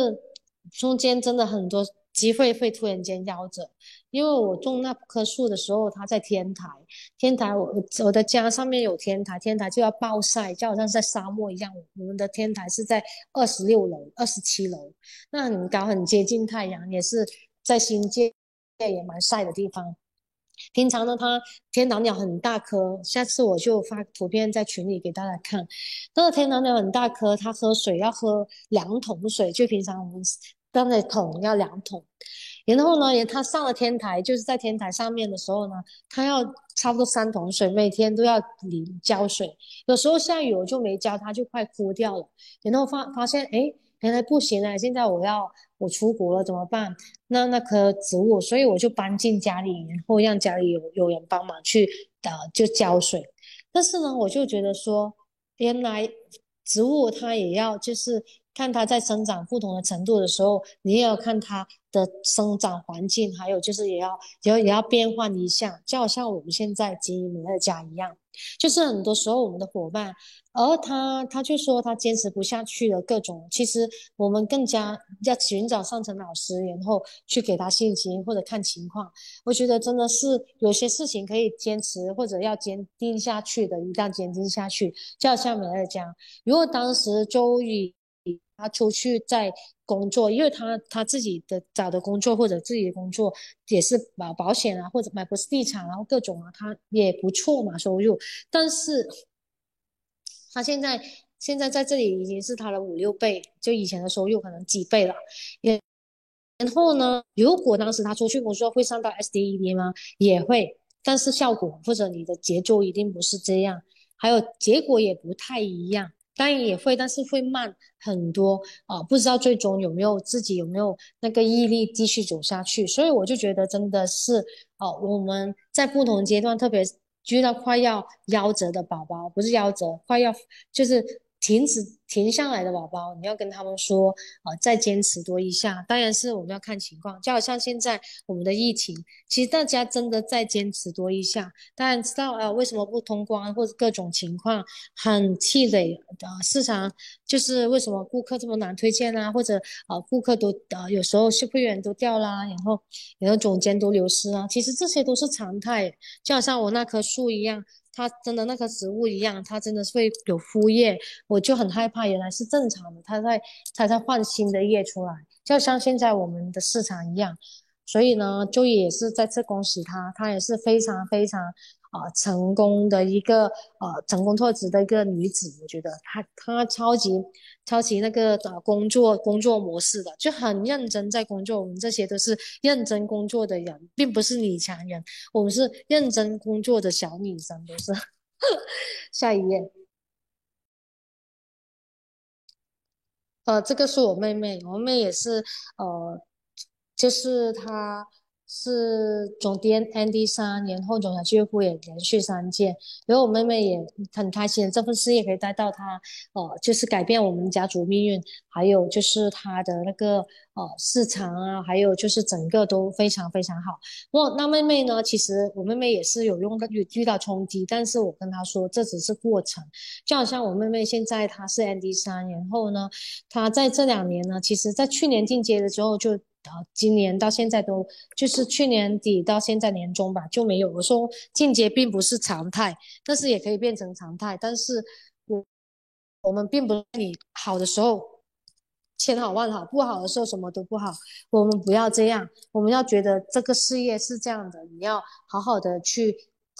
中间真的很多。机会会突然间夭折，因为我种那棵树的时候，它在天台，天台我我的家上面有天台，天台就要暴晒，就好像在沙漠一样。我们的天台是在二十六楼、二十七楼，那很高，很接近太阳，也是在新界也蛮晒的地方。平常呢，它天堂鸟很大颗，下次我就发图片在群里给大家看。那个天堂鸟很大颗，它喝水要喝两桶水，就平常我们刚才桶要两桶。然后呢，他上了天台，就是在天台上面的时候呢，他要差不多三桶水，每天都要淋浇水。有时候下雨我就没浇，他就快枯掉了。然后发发现，哎。原来不行了，现在我要我出国了怎么办？那那棵植物，所以我就搬进家里，然后让家里有有人帮忙去呃就浇水。但是呢，我就觉得说，原来植物它也要就是看它在生长不同的程度的时候，你也要看它的生长环境，还有就是也要也要也要变换一下，就好像我们现在经营美乐家一样。就是很多时候我们的伙伴，而他他就说他坚持不下去了，各种其实我们更加要寻找上层老师，然后去给他信心或者看情况。我觉得真的是有些事情可以坚持或者要坚定下去的，一定要坚定下去。就好像美乐家，如果当时周宇他出去在。工作，因为他他自己的找的工作或者自己的工作也是保保险啊，或者买不是地产，然后各种啊，他也不错嘛收入。但是他现在现在在这里已经是他的五六倍，就以前的收入可能几倍了。也然后呢，如果当时他出去工作会上到 SDED 吗？也会，但是效果或者你的节奏一定不是这样，还有结果也不太一样。当然也会，但是会慢很多啊！不知道最终有没有自己有没有那个毅力继续走下去。所以我就觉得真的是哦，我们在不同阶段，特别遇到快要夭折的宝宝，不是夭折，快要就是。停止停下来的宝宝，你要跟他们说啊，再坚持多一下。当然是我们要看情况，就好像现在我们的疫情，其实大家真的再坚持多一下。当然知道啊，为什么不通关或者各种情况很气馁啊，市场就是为什么顾客这么难推荐啊，或者啊顾客都啊有时候是会员都掉啦，然后然后总监都流失啊，其实这些都是常态，就好像我那棵树一样。它真的那棵植物一样，它真的是会有枯叶，我就很害怕。原来是正常的，它在它在换新的叶出来，就像现在我们的市场一样。所以呢，就也是再次恭喜他，他也是非常非常。啊，成功的一个呃，成功特质的一个女子，我觉得她她超级超级那个呃工作工作模式的，就很认真在工作。我们这些都是认真工作的人，并不是女强人，我们是认真工作的小女生，都是。下一页，呃，这个是我妹妹，我妹也是呃，就是她。是总监 Andy 三，然后总裁俱乐部也连续三届，然后我妹妹也很开心，这份事业可以带到她，呃，就是改变我们家族命运，还有就是她的那个呃市场啊，还有就是整个都非常非常好。我那妹妹呢，其实我妹妹也是有用遇遇到冲击，但是我跟她说这只是过程，就好像我妹妹现在她是 Andy 三，然后呢，她在这两年呢，其实在去年进阶的时候就。啊，今年到现在都就是去年底到现在年中吧，就没有。我说进阶并不是常态，但是也可以变成常态。但是我我们并不是你好的时候千好万好，不好的时候什么都不好。我们不要这样，我们要觉得这个事业是这样的，你要好好的去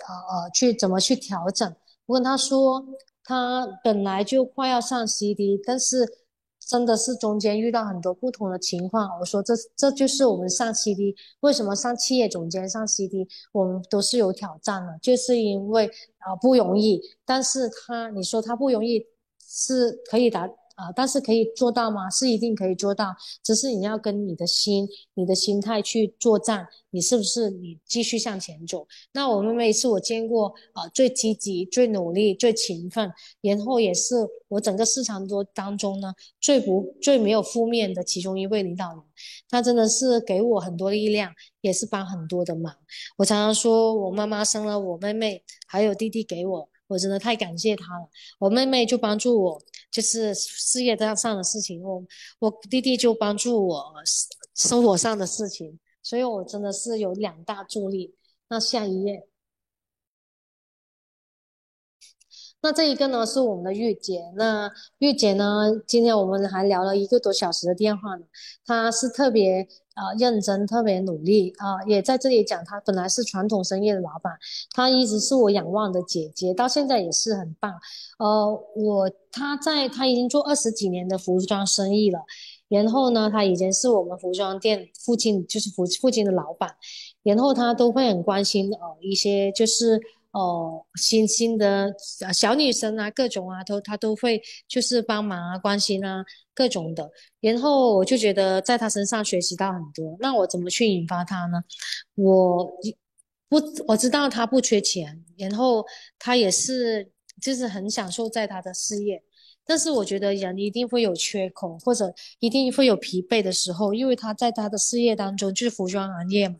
呃呃去怎么去调整。我跟他说，他本来就快要上 CD，但是。真的是中间遇到很多不同的情况，我说这这就是我们上 CD 为什么上企业总监上 CD，我们都是有挑战的，就是因为啊不容易。但是他你说他不容易是可以达。啊，但是可以做到吗？是一定可以做到，只是你要跟你的心、你的心态去作战，你是不是你继续向前走？那我妹妹是我见过啊最积极、最努力、最勤奋，然后也是我整个市场多当中呢最不最没有负面的其中一位领导人。她真的是给我很多力量，也是帮很多的忙。我常常说我妈妈生了我妹妹，还有弟弟给我。我真的太感谢他了，我妹妹就帮助我，就是事业上的事情，我我弟弟就帮助我生活上的事情，所以我真的是有两大助力。那下一页，那这一个呢是我们的玉姐，那玉姐呢，今天我们还聊了一个多小时的电话呢，她是特别呃认真、特别努力啊，也在这里讲，她本来是传统生意的老板，她一直是我仰望的姐姐，到现在也是很棒。呃，我她在她已经做二十几年的服装生意了，然后呢，她以前是我们服装店附近就是附附近的老板，然后她都会很关心呃一些就是。哦，新兴的小女生啊，各种啊，都她都会就是帮忙啊，关心啊，各种的。然后我就觉得在她身上学习到很多。那我怎么去引发她呢？我不我知道她不缺钱，然后她也是就是很享受在她的事业。但是我觉得人一定会有缺口，或者一定会有疲惫的时候，因为她在她的事业当中就是服装行业嘛，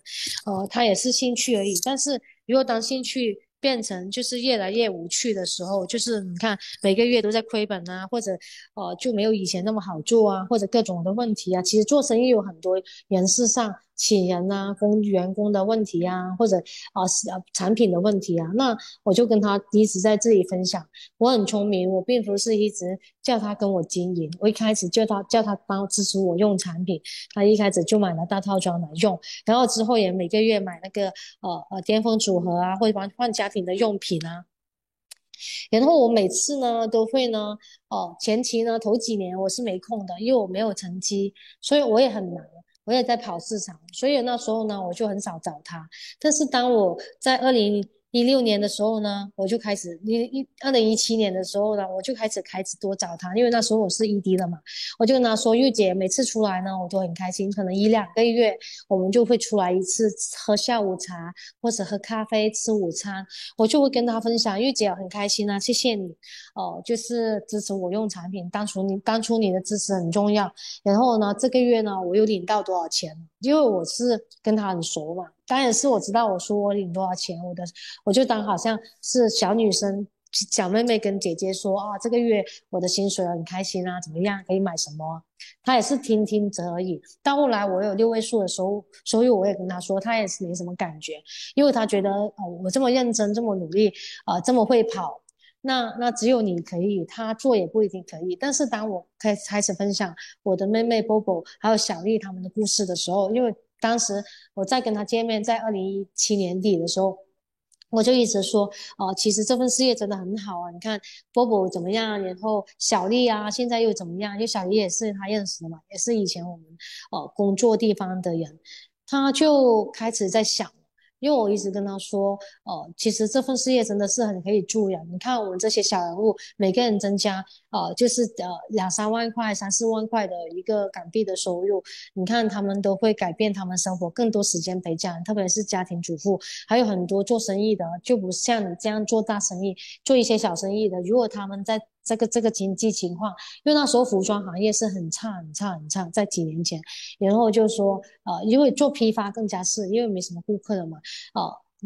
呃，她也是兴趣而已。但是如果当兴趣，变成就是越来越无趣的时候，就是你看每个月都在亏本啊，或者呃就没有以前那么好做啊，或者各种的问题啊。其实做生意有很多人事上。请人啊，工员工的问题啊，或者啊啊产品的问题啊，那我就跟他一直在这里分享。我很聪明，我并不是一直叫他跟我经营，我一开始叫他叫他帮支持我用产品，他一开始就买了大套装来用，然后之后也每个月买那个呃呃巅峰组合啊，或者帮换家庭的用品啊。然后我每次呢都会呢哦前期呢头几年我是没空的，因为我没有成绩，所以我也很忙。我也在跑市场，所以那时候呢，我就很少找他。但是当我在二零一六年的时候呢，我就开始一一二零一七年的时候呢，我就开始开始多找他，因为那时候我是 ED 了嘛，我就跟他说，玉姐每次出来呢，我都很开心，可能一两个月我们就会出来一次喝下午茶或者喝咖啡吃午餐，我就会跟他分享，玉姐很开心啊，谢谢你哦，就是支持我用产品，当初你当初你的支持很重要，然后呢，这个月呢，我又领到多少钱？因为我是跟他很熟嘛。当然是我知道，我说我领多少钱，我的我就当好像是小女生、小妹妹跟姐姐说啊，这个月我的薪水很开心啊，怎么样可以买什么？他也是听听则已。到后来我有六位数的收收入，我也跟他说，他也是没什么感觉，因为他觉得哦，我这么认真、这么努力啊，这么会跑，那那只有你可以，他做也不一定可以。但是当我开开始分享我的妹妹波波还有小丽他们的故事的时候，因为。当时我在跟他见面，在二零一七年底的时候，我就一直说，哦，其实这份事业真的很好啊！你看波波怎么样，然后小丽啊，现在又怎么样？因为小丽也是他认识的嘛，也是以前我们呃工作地方的人，他就开始在想。因为我一直跟他说，哦，其实这份事业真的是很可以助人。你看我们这些小人物，每个人增加，呃，就是呃两三万块、三四万块的一个港币的收入，你看他们都会改变他们生活，更多时间陪家人，特别是家庭主妇，还有很多做生意的，就不像你这样做大生意，做一些小生意的，如果他们在。这个这个经济情况，因为那时候服装行业是很差很差很差，在几年前，然后就说，呃，因为做批发更加是，因为没什么顾客了嘛，呃，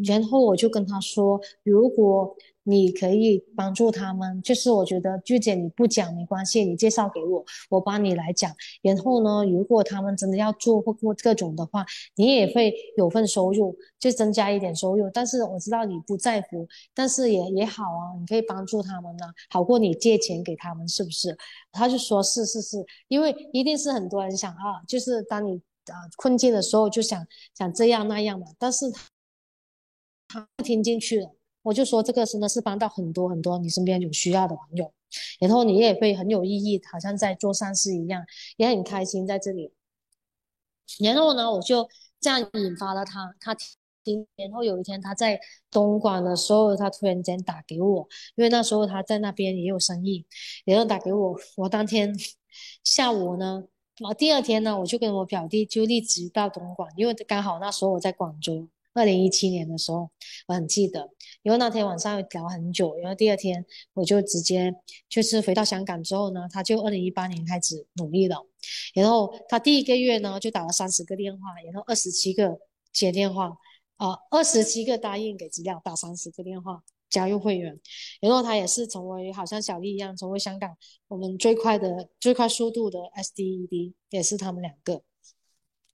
然后我就跟他说，如果。你可以帮助他们，就是我觉得玉姐你不讲没关系，你介绍给我，我帮你来讲。然后呢，如果他们真的要做或或各种的话，你也会有份收入，就增加一点收入。但是我知道你不在乎，但是也也好啊，你可以帮助他们呢，好过你借钱给他们，是不是？他就说是是是，因为一定是很多人想啊，就是当你啊困境的时候就想想这样那样嘛，但是他他听进去了。我就说这个真的是帮到很多很多你身边有需要的朋友，然后你也会很有意义，好像在做善事一样，也很开心在这里。然后呢，我就这样引发了他，他听。然后有一天他在东莞的时候，他突然间打给我，因为那时候他在那边也有生意，然后打给我。我当天下午呢，啊，第二天呢，我就跟我表弟就立即到东莞，因为刚好那时候我在广州。二零一七年的时候，我很记得，因为那天晚上聊很久，然后第二天我就直接就是回到香港之后呢，他就二零一八年开始努力了，然后他第一个月呢就打了三十个电话，然后二十七个接电话，啊，二十七个答应给资料，打三十个电话加入会员，然后他也是成为好像小丽一样，成为香港我们最快的最快速度的 SDED，也是他们两个。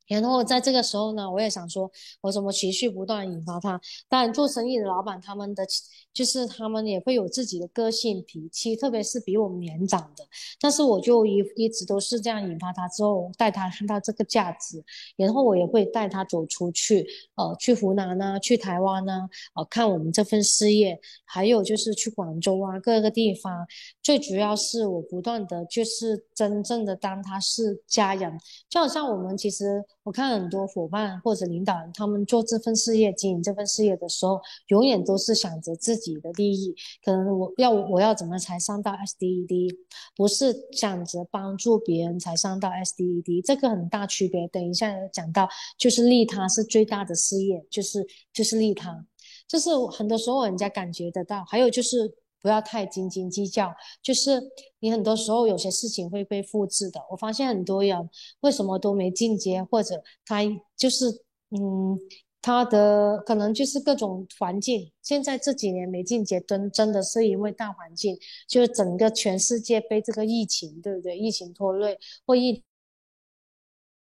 然后在这个时候呢，我也想说，我怎么持续不断引发他？当然，做生意的老板他们的就是他们也会有自己的个性脾气，特别是比我们年长的。但是我就一一直都是这样引发他之后，带他看到这个价值，然后我也会带他走出去，呃，去湖南呢，去台湾呢，呃，看我们这份事业，还有就是去广州啊，各个地方。最主要是我不断的就是真正的当他是家人，就好像我们其实。我看很多伙伴或者领导人，他们做这份事业、经营这份事业的时候，永远都是想着自己的利益。可能我要我要怎么才上到 SDED，不是想着帮助别人才上到 SDED，这个很大区别。等一下讲到，就是利他是最大的事业，就是就是利他，就是很多时候人家感觉得到。还有就是。不要太斤斤计较，就是你很多时候有些事情会被复制的。我发现很多人为什么都没进阶，或者他就是嗯，他的可能就是各种环境。现在这几年没进阶，真真的是因为大环境，就是整个全世界被这个疫情，对不对？疫情拖累或疫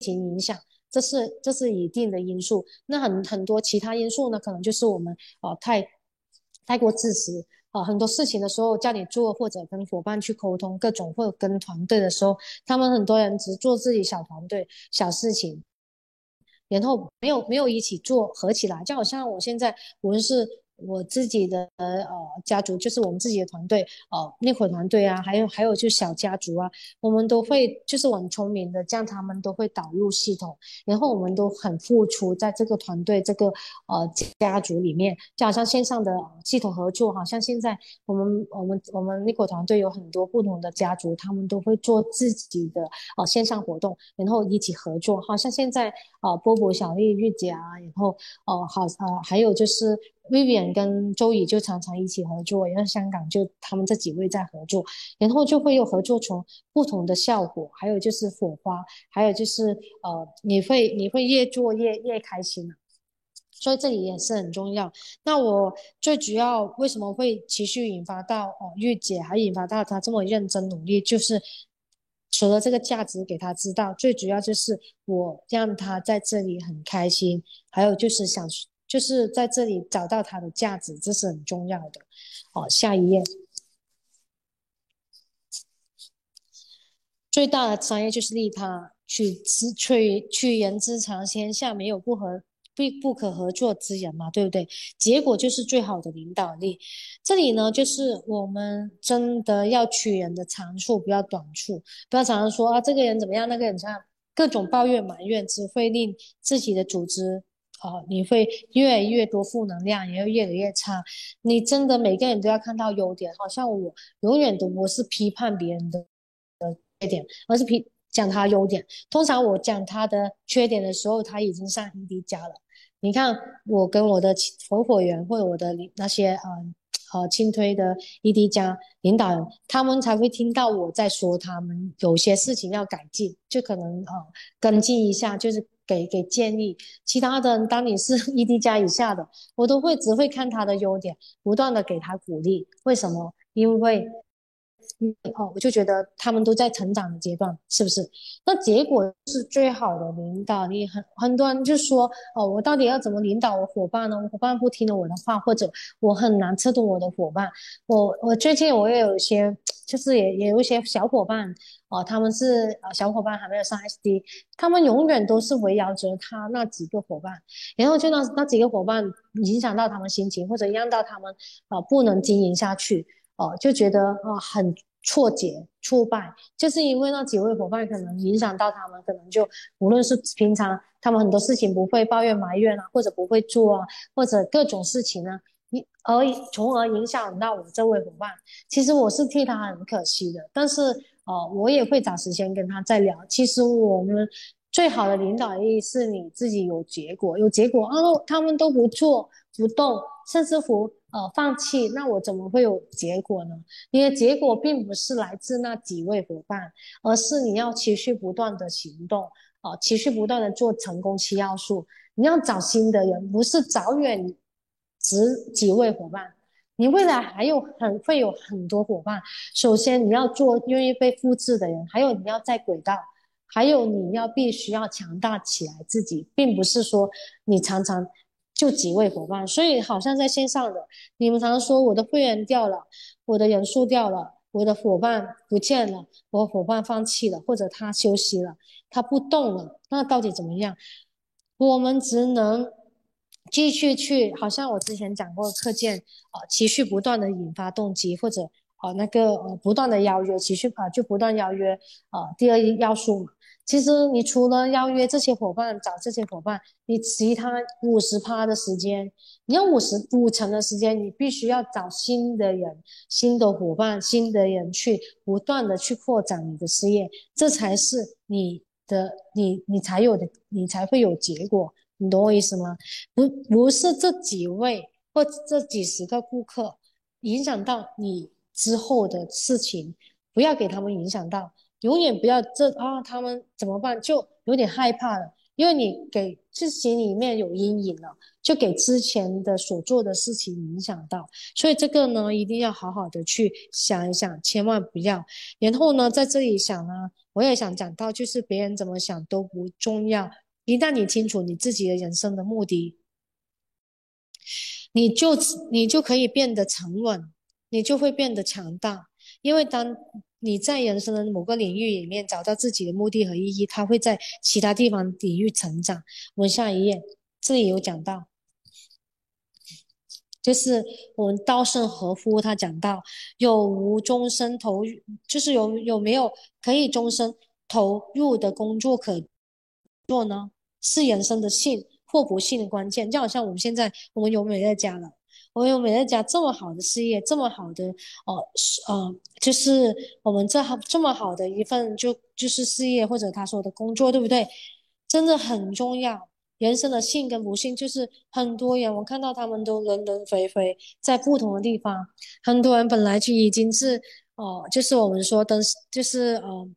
情影响，这是这是一定的因素。那很很多其他因素呢，可能就是我们哦太太过自私。啊，很多事情的时候叫你做，或者跟伙伴去沟通各种，或者跟团队的时候，他们很多人只做自己小团队小事情，然后没有没有一起做合起来，就好像我现在无论是。我自己的呃家族就是我们自己的团队，呃，内伙团队啊，还有还有就是小家族啊，我们都会就是很聪明的，这样他们都会导入系统，然后我们都很付出在这个团队这个呃家族里面，就好像线上的系统合作，好像现在我们我们我们内伙团队有很多不同的家族，他们都会做自己的呃线上活动，然后一起合作，好像现在呃波波小丽玉姐啊，然后呃好呃还有就是。Vivian 跟周乙就常常一起合作，然后香港就他们这几位在合作，然后就会有合作从不同的效果，还有就是火花，还有就是呃，你会你会越做越越开心所以这里也是很重要。那我最主要为什么会持续引发到哦玉姐，还引发到她这么认真努力，就是除了这个价值给她知道，最主要就是我让她在这里很开心，还有就是想。就是在这里找到它的价值，这是很重要的。好，下一页。最大的商业就是利他，取之取取人之长，天下没有不合不不可合作之人嘛，对不对？结果就是最好的领导力。这里呢，就是我们真的要取人的长处，不要短处，不要常常说啊这个人怎么样，那个人怎样，各种抱怨埋怨，只会令自己的组织。哦，你会越来越多负能量，也会越来越差。你真的每个人都要看到优点，好像我永远都不是批判别人的的缺点，而是批讲他优点。通常我讲他的缺点的时候，他已经上 ED 加了。你看，我跟我的合伙人或者我的那些啊呃轻推的 ED 加领导人，他们才会听到我在说他们有些事情要改进，就可能呃跟进一下，就是。给给建议，其他的当你是 ED 加以下的，我都会只会看他的优点，不断的给他鼓励。为什么？因为。哦，我就觉得他们都在成长的阶段，是不是？那结果是最好的领导。你很很多人就说，哦，我到底要怎么领导我伙伴呢？我伙伴不听了我的话，或者我很难策动我的伙伴。我我最近我也有一些，就是也也有一些小伙伴，哦，他们是呃小伙伴还没有上 SD，他们永远都是围绕着他那几个伙伴，然后就那那几个伙伴影响到他们心情，或者让到他们啊不能经营下去。哦，就觉得啊很挫折、挫败，就是因为那几位伙伴可能影响到他们，可能就无论是平常他们很多事情不会抱怨埋怨啊，或者不会做啊，或者各种事情呢，而从而影响到我这位伙伴。其实我是替他很可惜的，但是呃，我也会找时间跟他再聊。其实我们最好的领导力是你自己有结果，有结果啊，他们都不做不动，甚至乎。呃，放弃，那我怎么会有结果呢？你的结果并不是来自那几位伙伴，而是你要持续不断的行动，啊，持续不断的做成功七要素。你要找新的人，不是找远只几位伙伴，你未来还有很会有很多伙伴。首先你要做愿意被复制的人，还有你要在轨道，还有你要必须要强大起来自己，并不是说你常常就几位伙伴，所以好像在线上的你们常常说我的会员掉了，我的人数掉了，我的伙伴不见了，我伙伴放弃了，或者他休息了，他不动了，那到底怎么样？我们只能继续去，好像我之前讲过课件啊，持续不断的引发动机，或者啊那个呃不断的邀约，持续啊就不断邀约啊，第二要素嘛。其实你除了邀约这些伙伴，找这些伙伴，你其他五十趴的时间，你要五十五成的时间，你必须要找新的人、新的伙伴、新的人去不断的去扩展你的事业，这才是你的你你才有的，你才会有结果，你懂我意思吗？不不是这几位或这几十个顾客影响到你之后的事情，不要给他们影响到。永远不要这啊，他们怎么办？就有点害怕了，因为你给自己里面有阴影了，就给之前的所做的事情影响到，所以这个呢，一定要好好的去想一想，千万不要。然后呢，在这里想呢，我也想讲到，就是别人怎么想都不重要，一旦你清楚你自己的人生的目的，你就你就可以变得沉稳，你就会变得强大，因为当。你在人生的某个领域里面找到自己的目的和意义，他会在其他地方领域成长。我们下一页，这里有讲到，就是我们稻盛和夫他讲到，有无终身投入，就是有有没有可以终身投入的工作可做呢？是人生的幸或不幸的关键。就好像我们现在，我们有美乐家了。我有美乐家这么好的事业，这么好的哦，呃，就是我们这好这么好的一份就就是事业或者他说的工作，对不对？真的很重要。人生的幸跟不幸，就是很多人我看到他们都轮轮回回在不同的地方，很多人本来就已经是哦，就是我们说的，就是呃，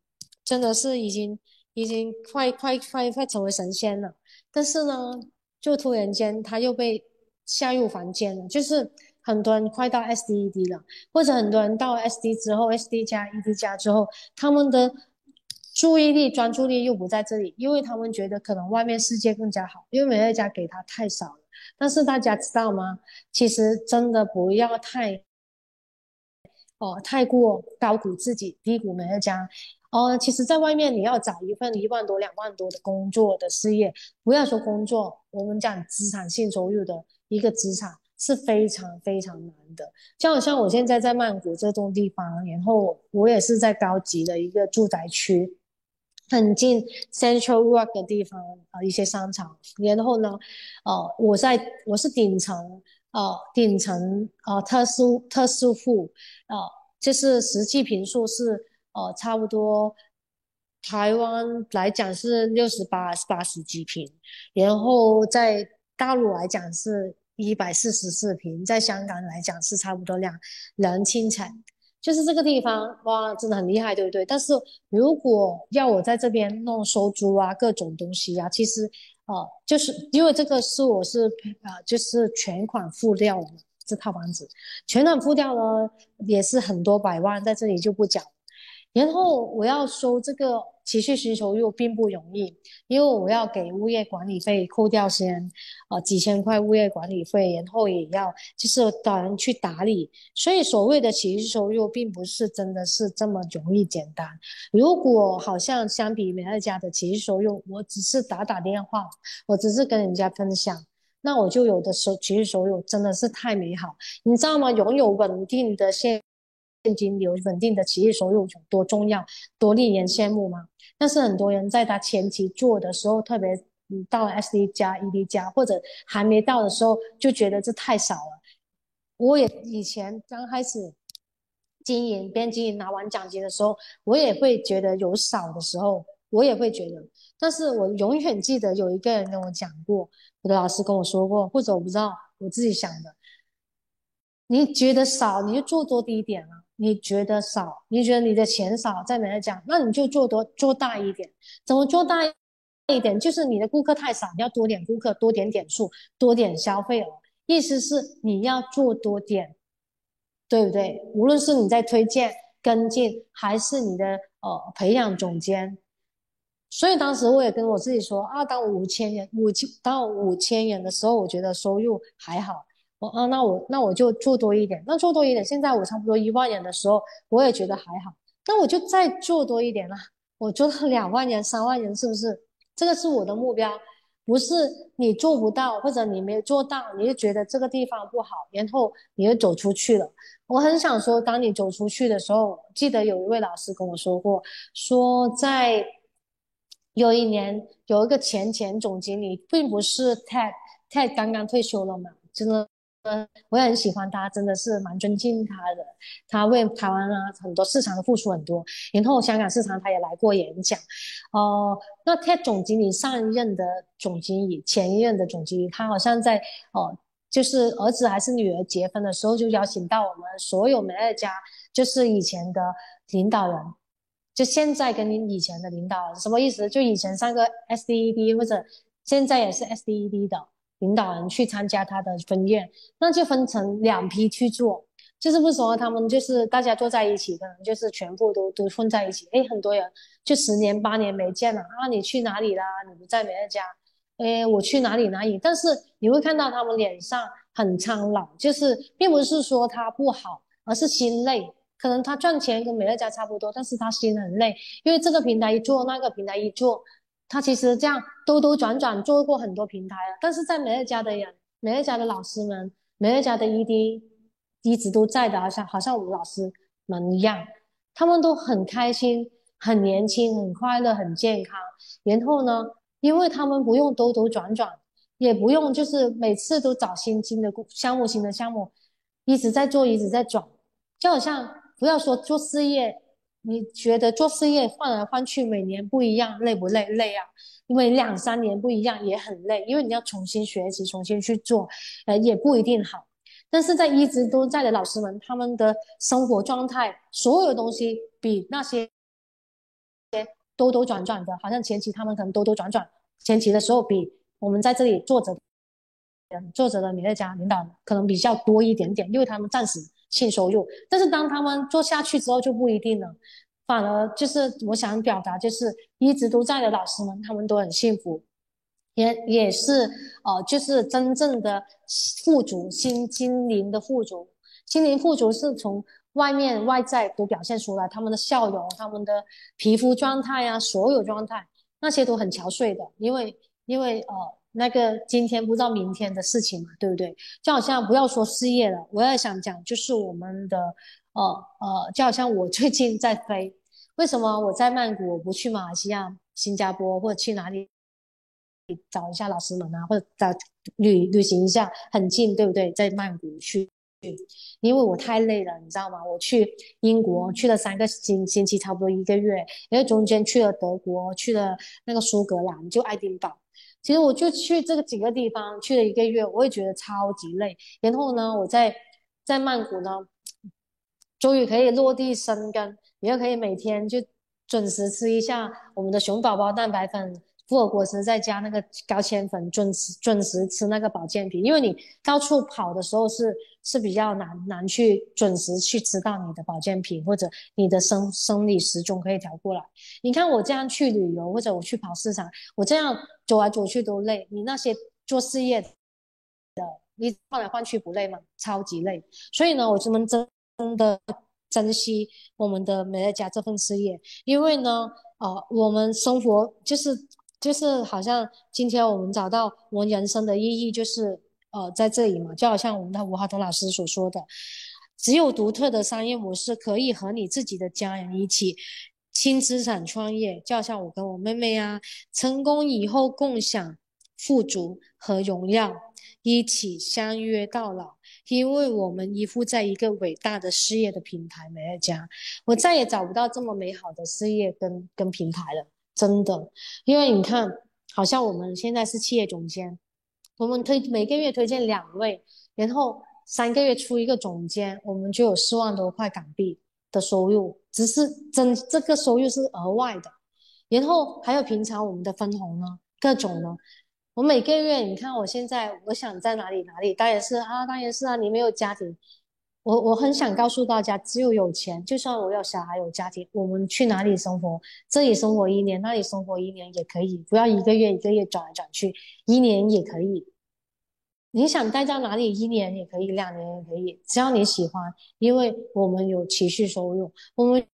真的是已经已经快快快快成为神仙了，但是呢，就突然间他又被。下入凡间了，就是很多人快到 SDED 了，或者很多人到 SD 之后，SD 加 ED 加之后，他们的注意力、专注力又不在这里，因为他们觉得可能外面世界更加好，因为美乐家给他太少了。但是大家知道吗？其实真的不要太哦，太过高估自己，低估美乐家。哦，其实，在外面你要找一份一万多、两万多的工作的事业，不要说工作，我们讲资产性收入的。一个资产是非常非常难的，就好像我现在在曼谷这种地方，然后我也是在高级的一个住宅区，很近 Central Work 的地方啊，一些商场。然后呢，呃，我在我是顶层，呃，顶层呃特殊特殊户，呃，就是实际平数是哦差不多台湾来讲是六十八八十几平，然后在大陆来讲是。一百四十四平，在香港来讲是差不多两两千层，就是这个地方哇，真的很厉害，对不对？但是如果要我在这边弄收租啊，各种东西啊，其实呃，就是因为这个是我是呃，就是全款付掉了这套房子，全款付掉了也是很多百万，在这里就不讲。然后我要收这个持续需求又并不容易，因为我要给物业管理费扣掉先，呃几千块物业管理费，然后也要就是找人去打理，所以所谓的持续收入并不是真的是这么容易简单。如果好像相比美乐家的持续收入，我只是打打电话，我只是跟人家分享，那我就有的收持续收入真的是太美好，你知道吗？拥有稳定的现现金流稳定的企业收入有多重要，多令人羡慕吗？但是很多人在他前期做的时候，特别嗯到 SD 加 ED 加或者还没到的时候，就觉得这太少了。我也以前刚开始经营边经营拿完奖金的时候，我也会觉得有少的时候，我也会觉得。但是我永远记得有一个人跟我讲过，我的老师跟我说过，或者我不知道我自己想的，你觉得少，你就做多低一点啊。你觉得少，你觉得你的钱少，在哪来讲？那你就做多做大一点。怎么做大一点？就是你的顾客太少，你要多点顾客，多点点数，多点消费额。意思是你要做多点，对不对？无论是你在推荐、跟进，还是你的呃培养总监，所以当时我也跟我自己说啊，当五千元五千到五千元的时候，我觉得收入还好。哦，那我那我就做多一点，那做多一点。现在我差不多一万元的时候，我也觉得还好。那我就再做多一点啦，我做到两万元、三万元，是不是？这个是我的目标，不是你做不到或者你没有做到，你就觉得这个地方不好，然后你就走出去了。我很想说，当你走出去的时候，记得有一位老师跟我说过，说在。有一年，有一个前前总经理，并不是 Ted，Ted 刚刚退休了嘛，真的，嗯我也很喜欢他，真的是蛮尊敬他的。他为台湾啊很多市场的付出很多，然后香港市场他也来过演讲。哦，那 Ted 总经理上一任的总经理，前一任的总经理，他好像在哦，就是儿子还是女儿结婚的时候，就邀请到我们所有美乐家，就是以前的领导人。就现在跟你以前的领导人什么意思？就以前上个 SDED 或者现在也是 SDED 的领导人去参加他的婚宴，那就分成两批去做。就是不说他们就是大家坐在一起，可能就是全部都都混在一起。哎，很多人就十年八年没见了啊！你去哪里啦？你不在美乐家？哎，我去哪里哪里？但是你会看到他们脸上很苍老，就是并不是说他不好，而是心累。可能他赚钱跟美乐家差不多，但是他心很累，因为这个平台一做，那个平台一做，他其实这样兜兜转转做过很多平台了。但是在美乐家的人，美乐家的老师们，美乐家的 ED 一直都在的，好像好像我们老师们一样，他们都很开心，很年轻，很快乐，很健康。然后呢，因为他们不用兜兜转转，也不用就是每次都找新新的项目、新的项目，一直在做，一直在转，就好像。不要说做事业，你觉得做事业换来换去，每年不一样，累不累？累啊！因为两三年不一样也很累，因为你要重新学习，重新去做，呃，也不一定好。但是在一直都在的老师们，他们的生活状态，所有东西比那些兜兜转转的，好像前期他们可能兜兜转转，前期的时候比我们在这里坐着，坐着的美乐家领导可能比较多一点点，因为他们暂时。性收入，但是当他们做下去之后就不一定了，反而就是我想表达，就是一直都在的老师们，他们都很幸福，也也是呃，就是真正的富足，心心灵的富足，心灵富足是从外面外在都表现出来，他们的笑容，他们的皮肤状态啊，所有状态那些都很憔悴的，因为因为呃。那个今天不知道明天的事情嘛，对不对？就好像不要说事业了，我也想讲，就是我们的，呃呃，就好像我最近在飞，为什么我在曼谷，我不去马来西亚、新加坡或者去哪里找一下老师们啊，或者找旅旅行一下，很近，对不对？在曼谷去，因为我太累了，你知道吗？我去英国去了三个星星期，差不多一个月，因为中间去了德国，去了那个苏格兰，就爱丁堡。其实我就去这个几个地方去了一个月，我也觉得超级累。然后呢，我在在曼谷呢，终于可以落地生根，也可以每天就准时吃一下我们的熊宝宝蛋白粉。复合果实再加那个高纤粉，准时准时吃那个保健品，因为你到处跑的时候是是比较难难去准时去吃到你的保健品，或者你的生生理时钟可以调过来。你看我这样去旅游，或者我去跑市场，我这样走来走去都累。你那些做事业的，你换来换去不累吗？超级累。所以呢，我们真真的珍惜我们的美乐家这份事业，因为呢，呃，我们生活就是。就是好像今天我们找到我们人生的意义，就是呃在这里嘛，就好像我们的吴华彤老师所说的，只有独特的商业模式可以和你自己的家人一起轻资产创业，就好像我跟我妹妹啊，成功以后共享富足和荣耀，一起相约到老，因为我们依附在一个伟大的事业的平台美乐家，我再也找不到这么美好的事业跟跟平台了。真的，因为你看，好像我们现在是企业总监，我们推每个月推荐两位，然后三个月出一个总监，我们就有四万多块港币的收入，只是真这个收入是额外的，然后还有平常我们的分红呢，各种呢，我每个月你看我现在我想在哪里哪里，当然是啊，当然是啊，你没有家庭，我我很想告诉大家，只有有钱，就算我有小孩有家庭，我们去哪里生活，这里生活一年，那里生活一年也可以，不要一个月一个月转来转去，一年也可以。你想待在哪里，一年也可以，两年也可以，只要你喜欢，因为我们有持续收入，我们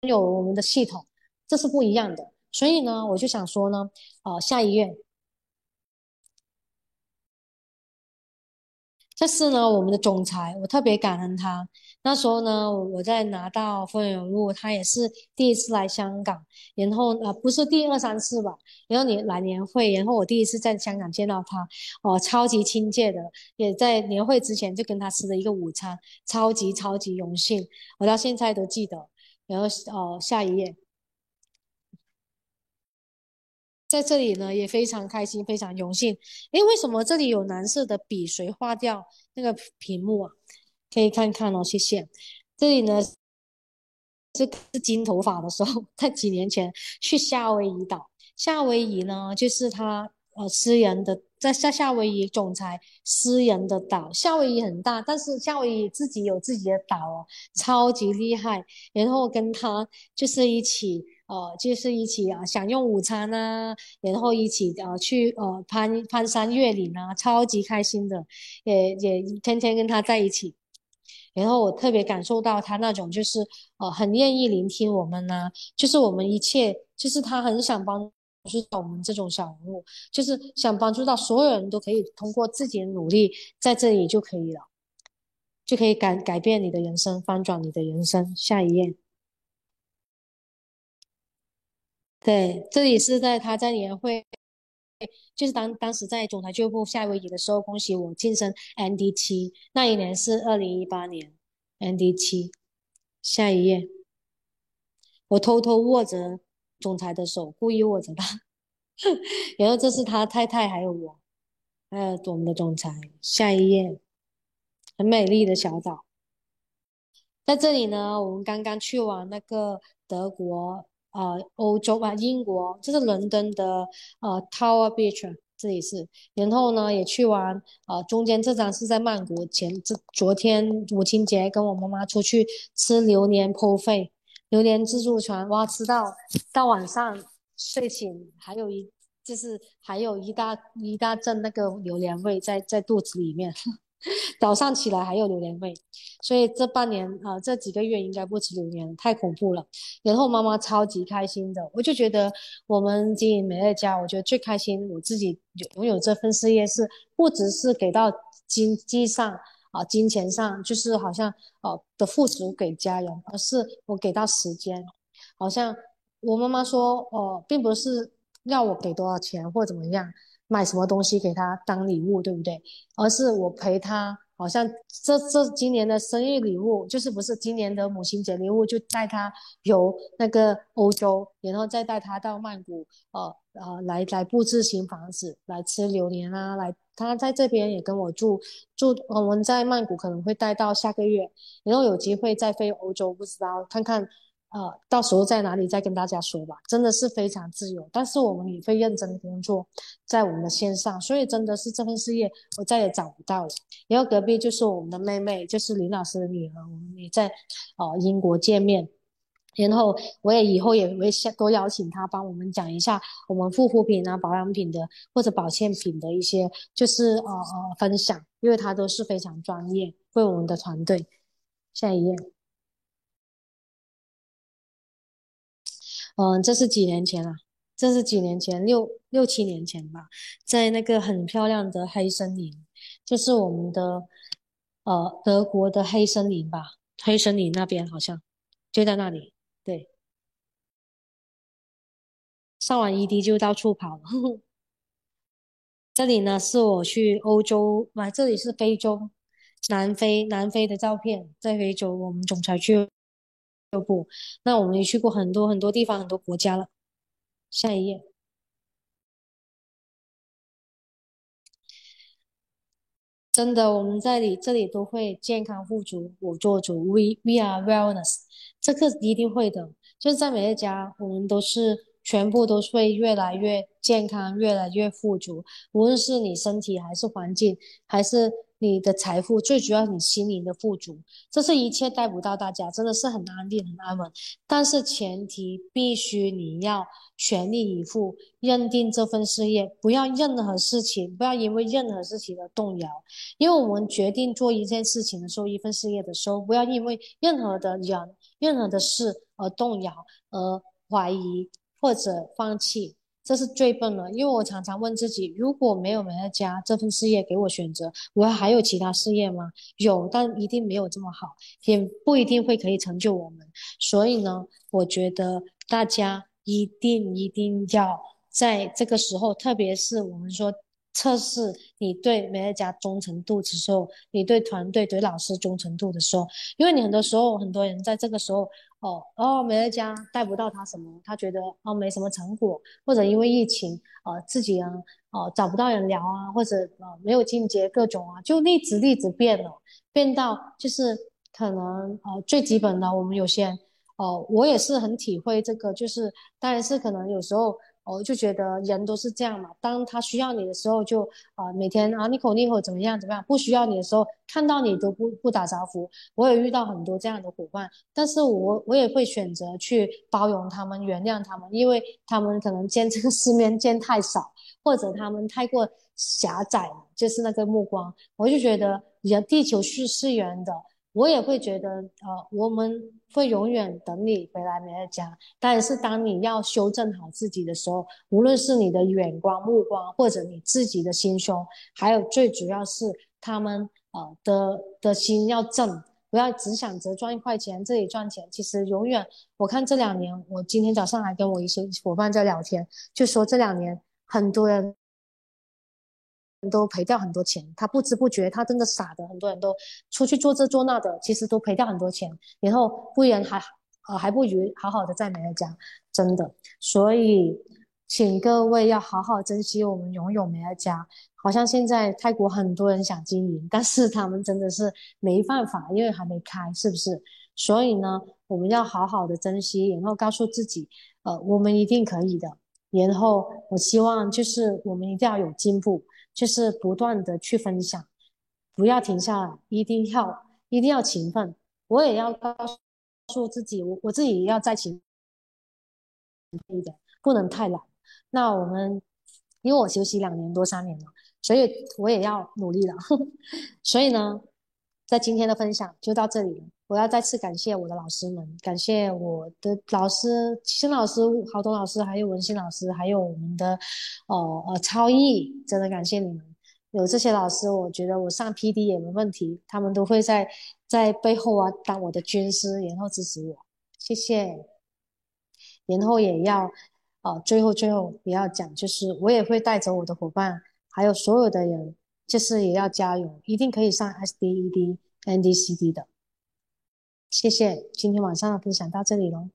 有我们的系统，这是不一样的。所以呢，我就想说呢，呃，下一页。这是呢，我们的总裁，我特别感恩他。那时候呢，我在拿到风云录，他也是第一次来香港，然后呃，不是第二三次吧，然后你来年会，然后我第一次在香港见到他，哦，超级亲切的，也在年会之前就跟他吃了一个午餐，超级超级荣幸，我到现在都记得。然后哦，下一页。在这里呢，也非常开心，非常荣幸。诶，为什么这里有蓝色的笔？谁画掉那个屏幕啊？可以看看哦，谢谢。这里呢，这是金头发的时候，在几年前去夏威夷岛。夏威夷呢，就是他呃私人的，在夏夏威夷总裁私人的岛。夏威夷很大，但是夏威夷自己有自己的岛哦，超级厉害。然后跟他就是一起。呃，就是一起啊享用午餐啊，然后一起呃去呃攀攀山越岭啊，超级开心的，也也天天跟他在一起，然后我特别感受到他那种就是呃很愿意聆听我们呢，就是我们一切，就是他很想帮助到我们这种小人物，就是想帮助到所有人都可以通过自己的努力在这里就可以了，就可以改改变你的人生，翻转你的人生。下一页。对，这里是在他在年会，就是当当时在总裁俱乐部夏威夷的时候，恭喜我晋升 N D 七，那一年是二零一八年，N D 七。下一页，我偷偷握着总裁的手，故意握着他，然后这是他太太还有我，还有我们的总裁。下一页，很美丽的小岛，在这里呢，我们刚刚去完那个德国。呃，欧洲吧，英国，这是伦敦的呃 Tower Beach，这里是。然后呢，也去玩。呃，中间这张是在曼谷前，这昨天母亲节跟我妈妈出去吃榴莲破费，榴莲自助餐，哇，吃到到晚上睡醒，还有一就是还有一大一大阵那个榴莲味在在肚子里面。早上起来还有榴莲味，所以这半年啊，这几个月应该不吃榴莲，太恐怖了。然后妈妈超级开心的，我就觉得我们经营美乐家，我觉得最开心，我自己拥有这份事业是不只是给到经济上啊，金钱上，就是好像呃的付出给家人，而是我给到时间。好像我妈妈说，哦，并不是要我给多少钱或怎么样。买什么东西给他当礼物，对不对？而是我陪他，好像这这今年的生日礼物，就是不是今年的母亲节礼物，就带他游那个欧洲，然后再带他到曼谷，呃呃，来来布置新房子，来吃榴莲啊，来他在这边也跟我住住，我们在曼谷可能会待到下个月，然后有机会再飞欧洲，不知道看看。呃，到时候在哪里再跟大家说吧。真的是非常自由，但是我们也会认真工作在我们的线上，所以真的是这份事业我再也找不到了。然后隔壁就是我们的妹妹，就是林老师的女儿，我们也在呃英国见面。然后我也以后也会多邀请她帮我们讲一下我们护肤品啊、保养品的或者保健品的一些就是呃呃分享，因为她都是非常专业，为我们的团队。下一页。嗯，这是几年前了，这是几年前，六六七年前吧，在那个很漂亮的黑森林，就是我们的呃德国的黑森林吧，黑森林那边好像就在那里。对，上完 ED 就到处跑了。这里呢是我去欧洲，啊，这里是非洲，南非，南非的照片，在非洲，我们总裁去。不，那我们也去过很多很多地方，很多国家了。下一页，真的，我们在里这里都会健康富足，我做主，we we are wellness，这个一定会的。就是在每一家，我们都是全部都会越来越健康，越来越富足。无论是你身体还是环境，还是你的财富，最主要你心灵的富足，这是一切带不到大家，真的是很安定、很安稳。但是前提必须你要全力以赴，认定这份事业，不要任何事情，不要因为任何事情而动摇。因为我们决定做一件事情的时候，一份事业的时候，不要因为任何的人、任何的事而动摇、而怀疑或者放弃。这是最笨了，因为我常常问自己：如果没有美乐家这份事业给我选择，我还有其他事业吗？有，但一定没有这么好，也不一定会可以成就我们。所以呢，我觉得大家一定一定要在这个时候，特别是我们说测试你对美乐家忠诚度的时候，你对团队、对老师忠诚度的时候，因为你很多时候很多人在这个时候。哦哦，没在家带不到他什么，他觉得哦没什么成果，或者因为疫情，呃自己啊，哦找不到人聊啊，或者呃没有进阶各种啊，就例子例子变了，变到就是可能呃最基本的，我们有些人，哦我也是很体会这个，就是当然是可能有时候。我就觉得人都是这样嘛，当他需要你的时候，就啊每天啊你口你口怎么样怎么样，不需要你的时候，看到你都不不打招呼。我也遇到很多这样的伙伴，但是我我也会选择去包容他们，原谅他们，因为他们可能见这个世面见太少，或者他们太过狭窄了，就是那个目光。我就觉得人地球是是圆的。我也会觉得，呃，我们会永远等你回来美乐家。但是当你要修正好自己的时候，无论是你的眼光、目光，或者你自己的心胸，还有最主要是他们，呃的的心要正，不要只想着赚一块钱，自己赚钱。其实永远，我看这两年，我今天早上还跟我一些伙伴在聊天，就说这两年很多人。都赔掉很多钱，他不知不觉，他真的傻的，很多人都出去做这做那的，其实都赔掉很多钱，然后不然还呃还不如好好的在美乐家，真的。所以，请各位要好好珍惜我们拥有美乐家。好像现在泰国很多人想经营，但是他们真的是没办法，因为还没开，是不是？所以呢，我们要好好的珍惜，然后告诉自己，呃，我们一定可以的。然后，我希望就是我们一定要有进步。就是不断的去分享，不要停下来，一定要一定要勤奋。我也要告诉自己，我我自己要再勤奋一点，不能太懒。那我们因为我休息两年多三年了，所以我也要努力了。所以呢，在今天的分享就到这里了。我要再次感谢我的老师们，感谢我的老师新老师、郝东老师，还有文心老师，还有我们的哦呃超毅，真的感谢你们。有这些老师，我觉得我上 P D 也没问题，他们都会在在背后啊当我的军师，然后支持我。谢谢。然后也要哦，最后最后也要讲，就是我也会带着我的伙伴，还有所有的人，就是也要加油，一定可以上 S D E D N D C D 的。谢谢，今天晚上的分享到这里喽。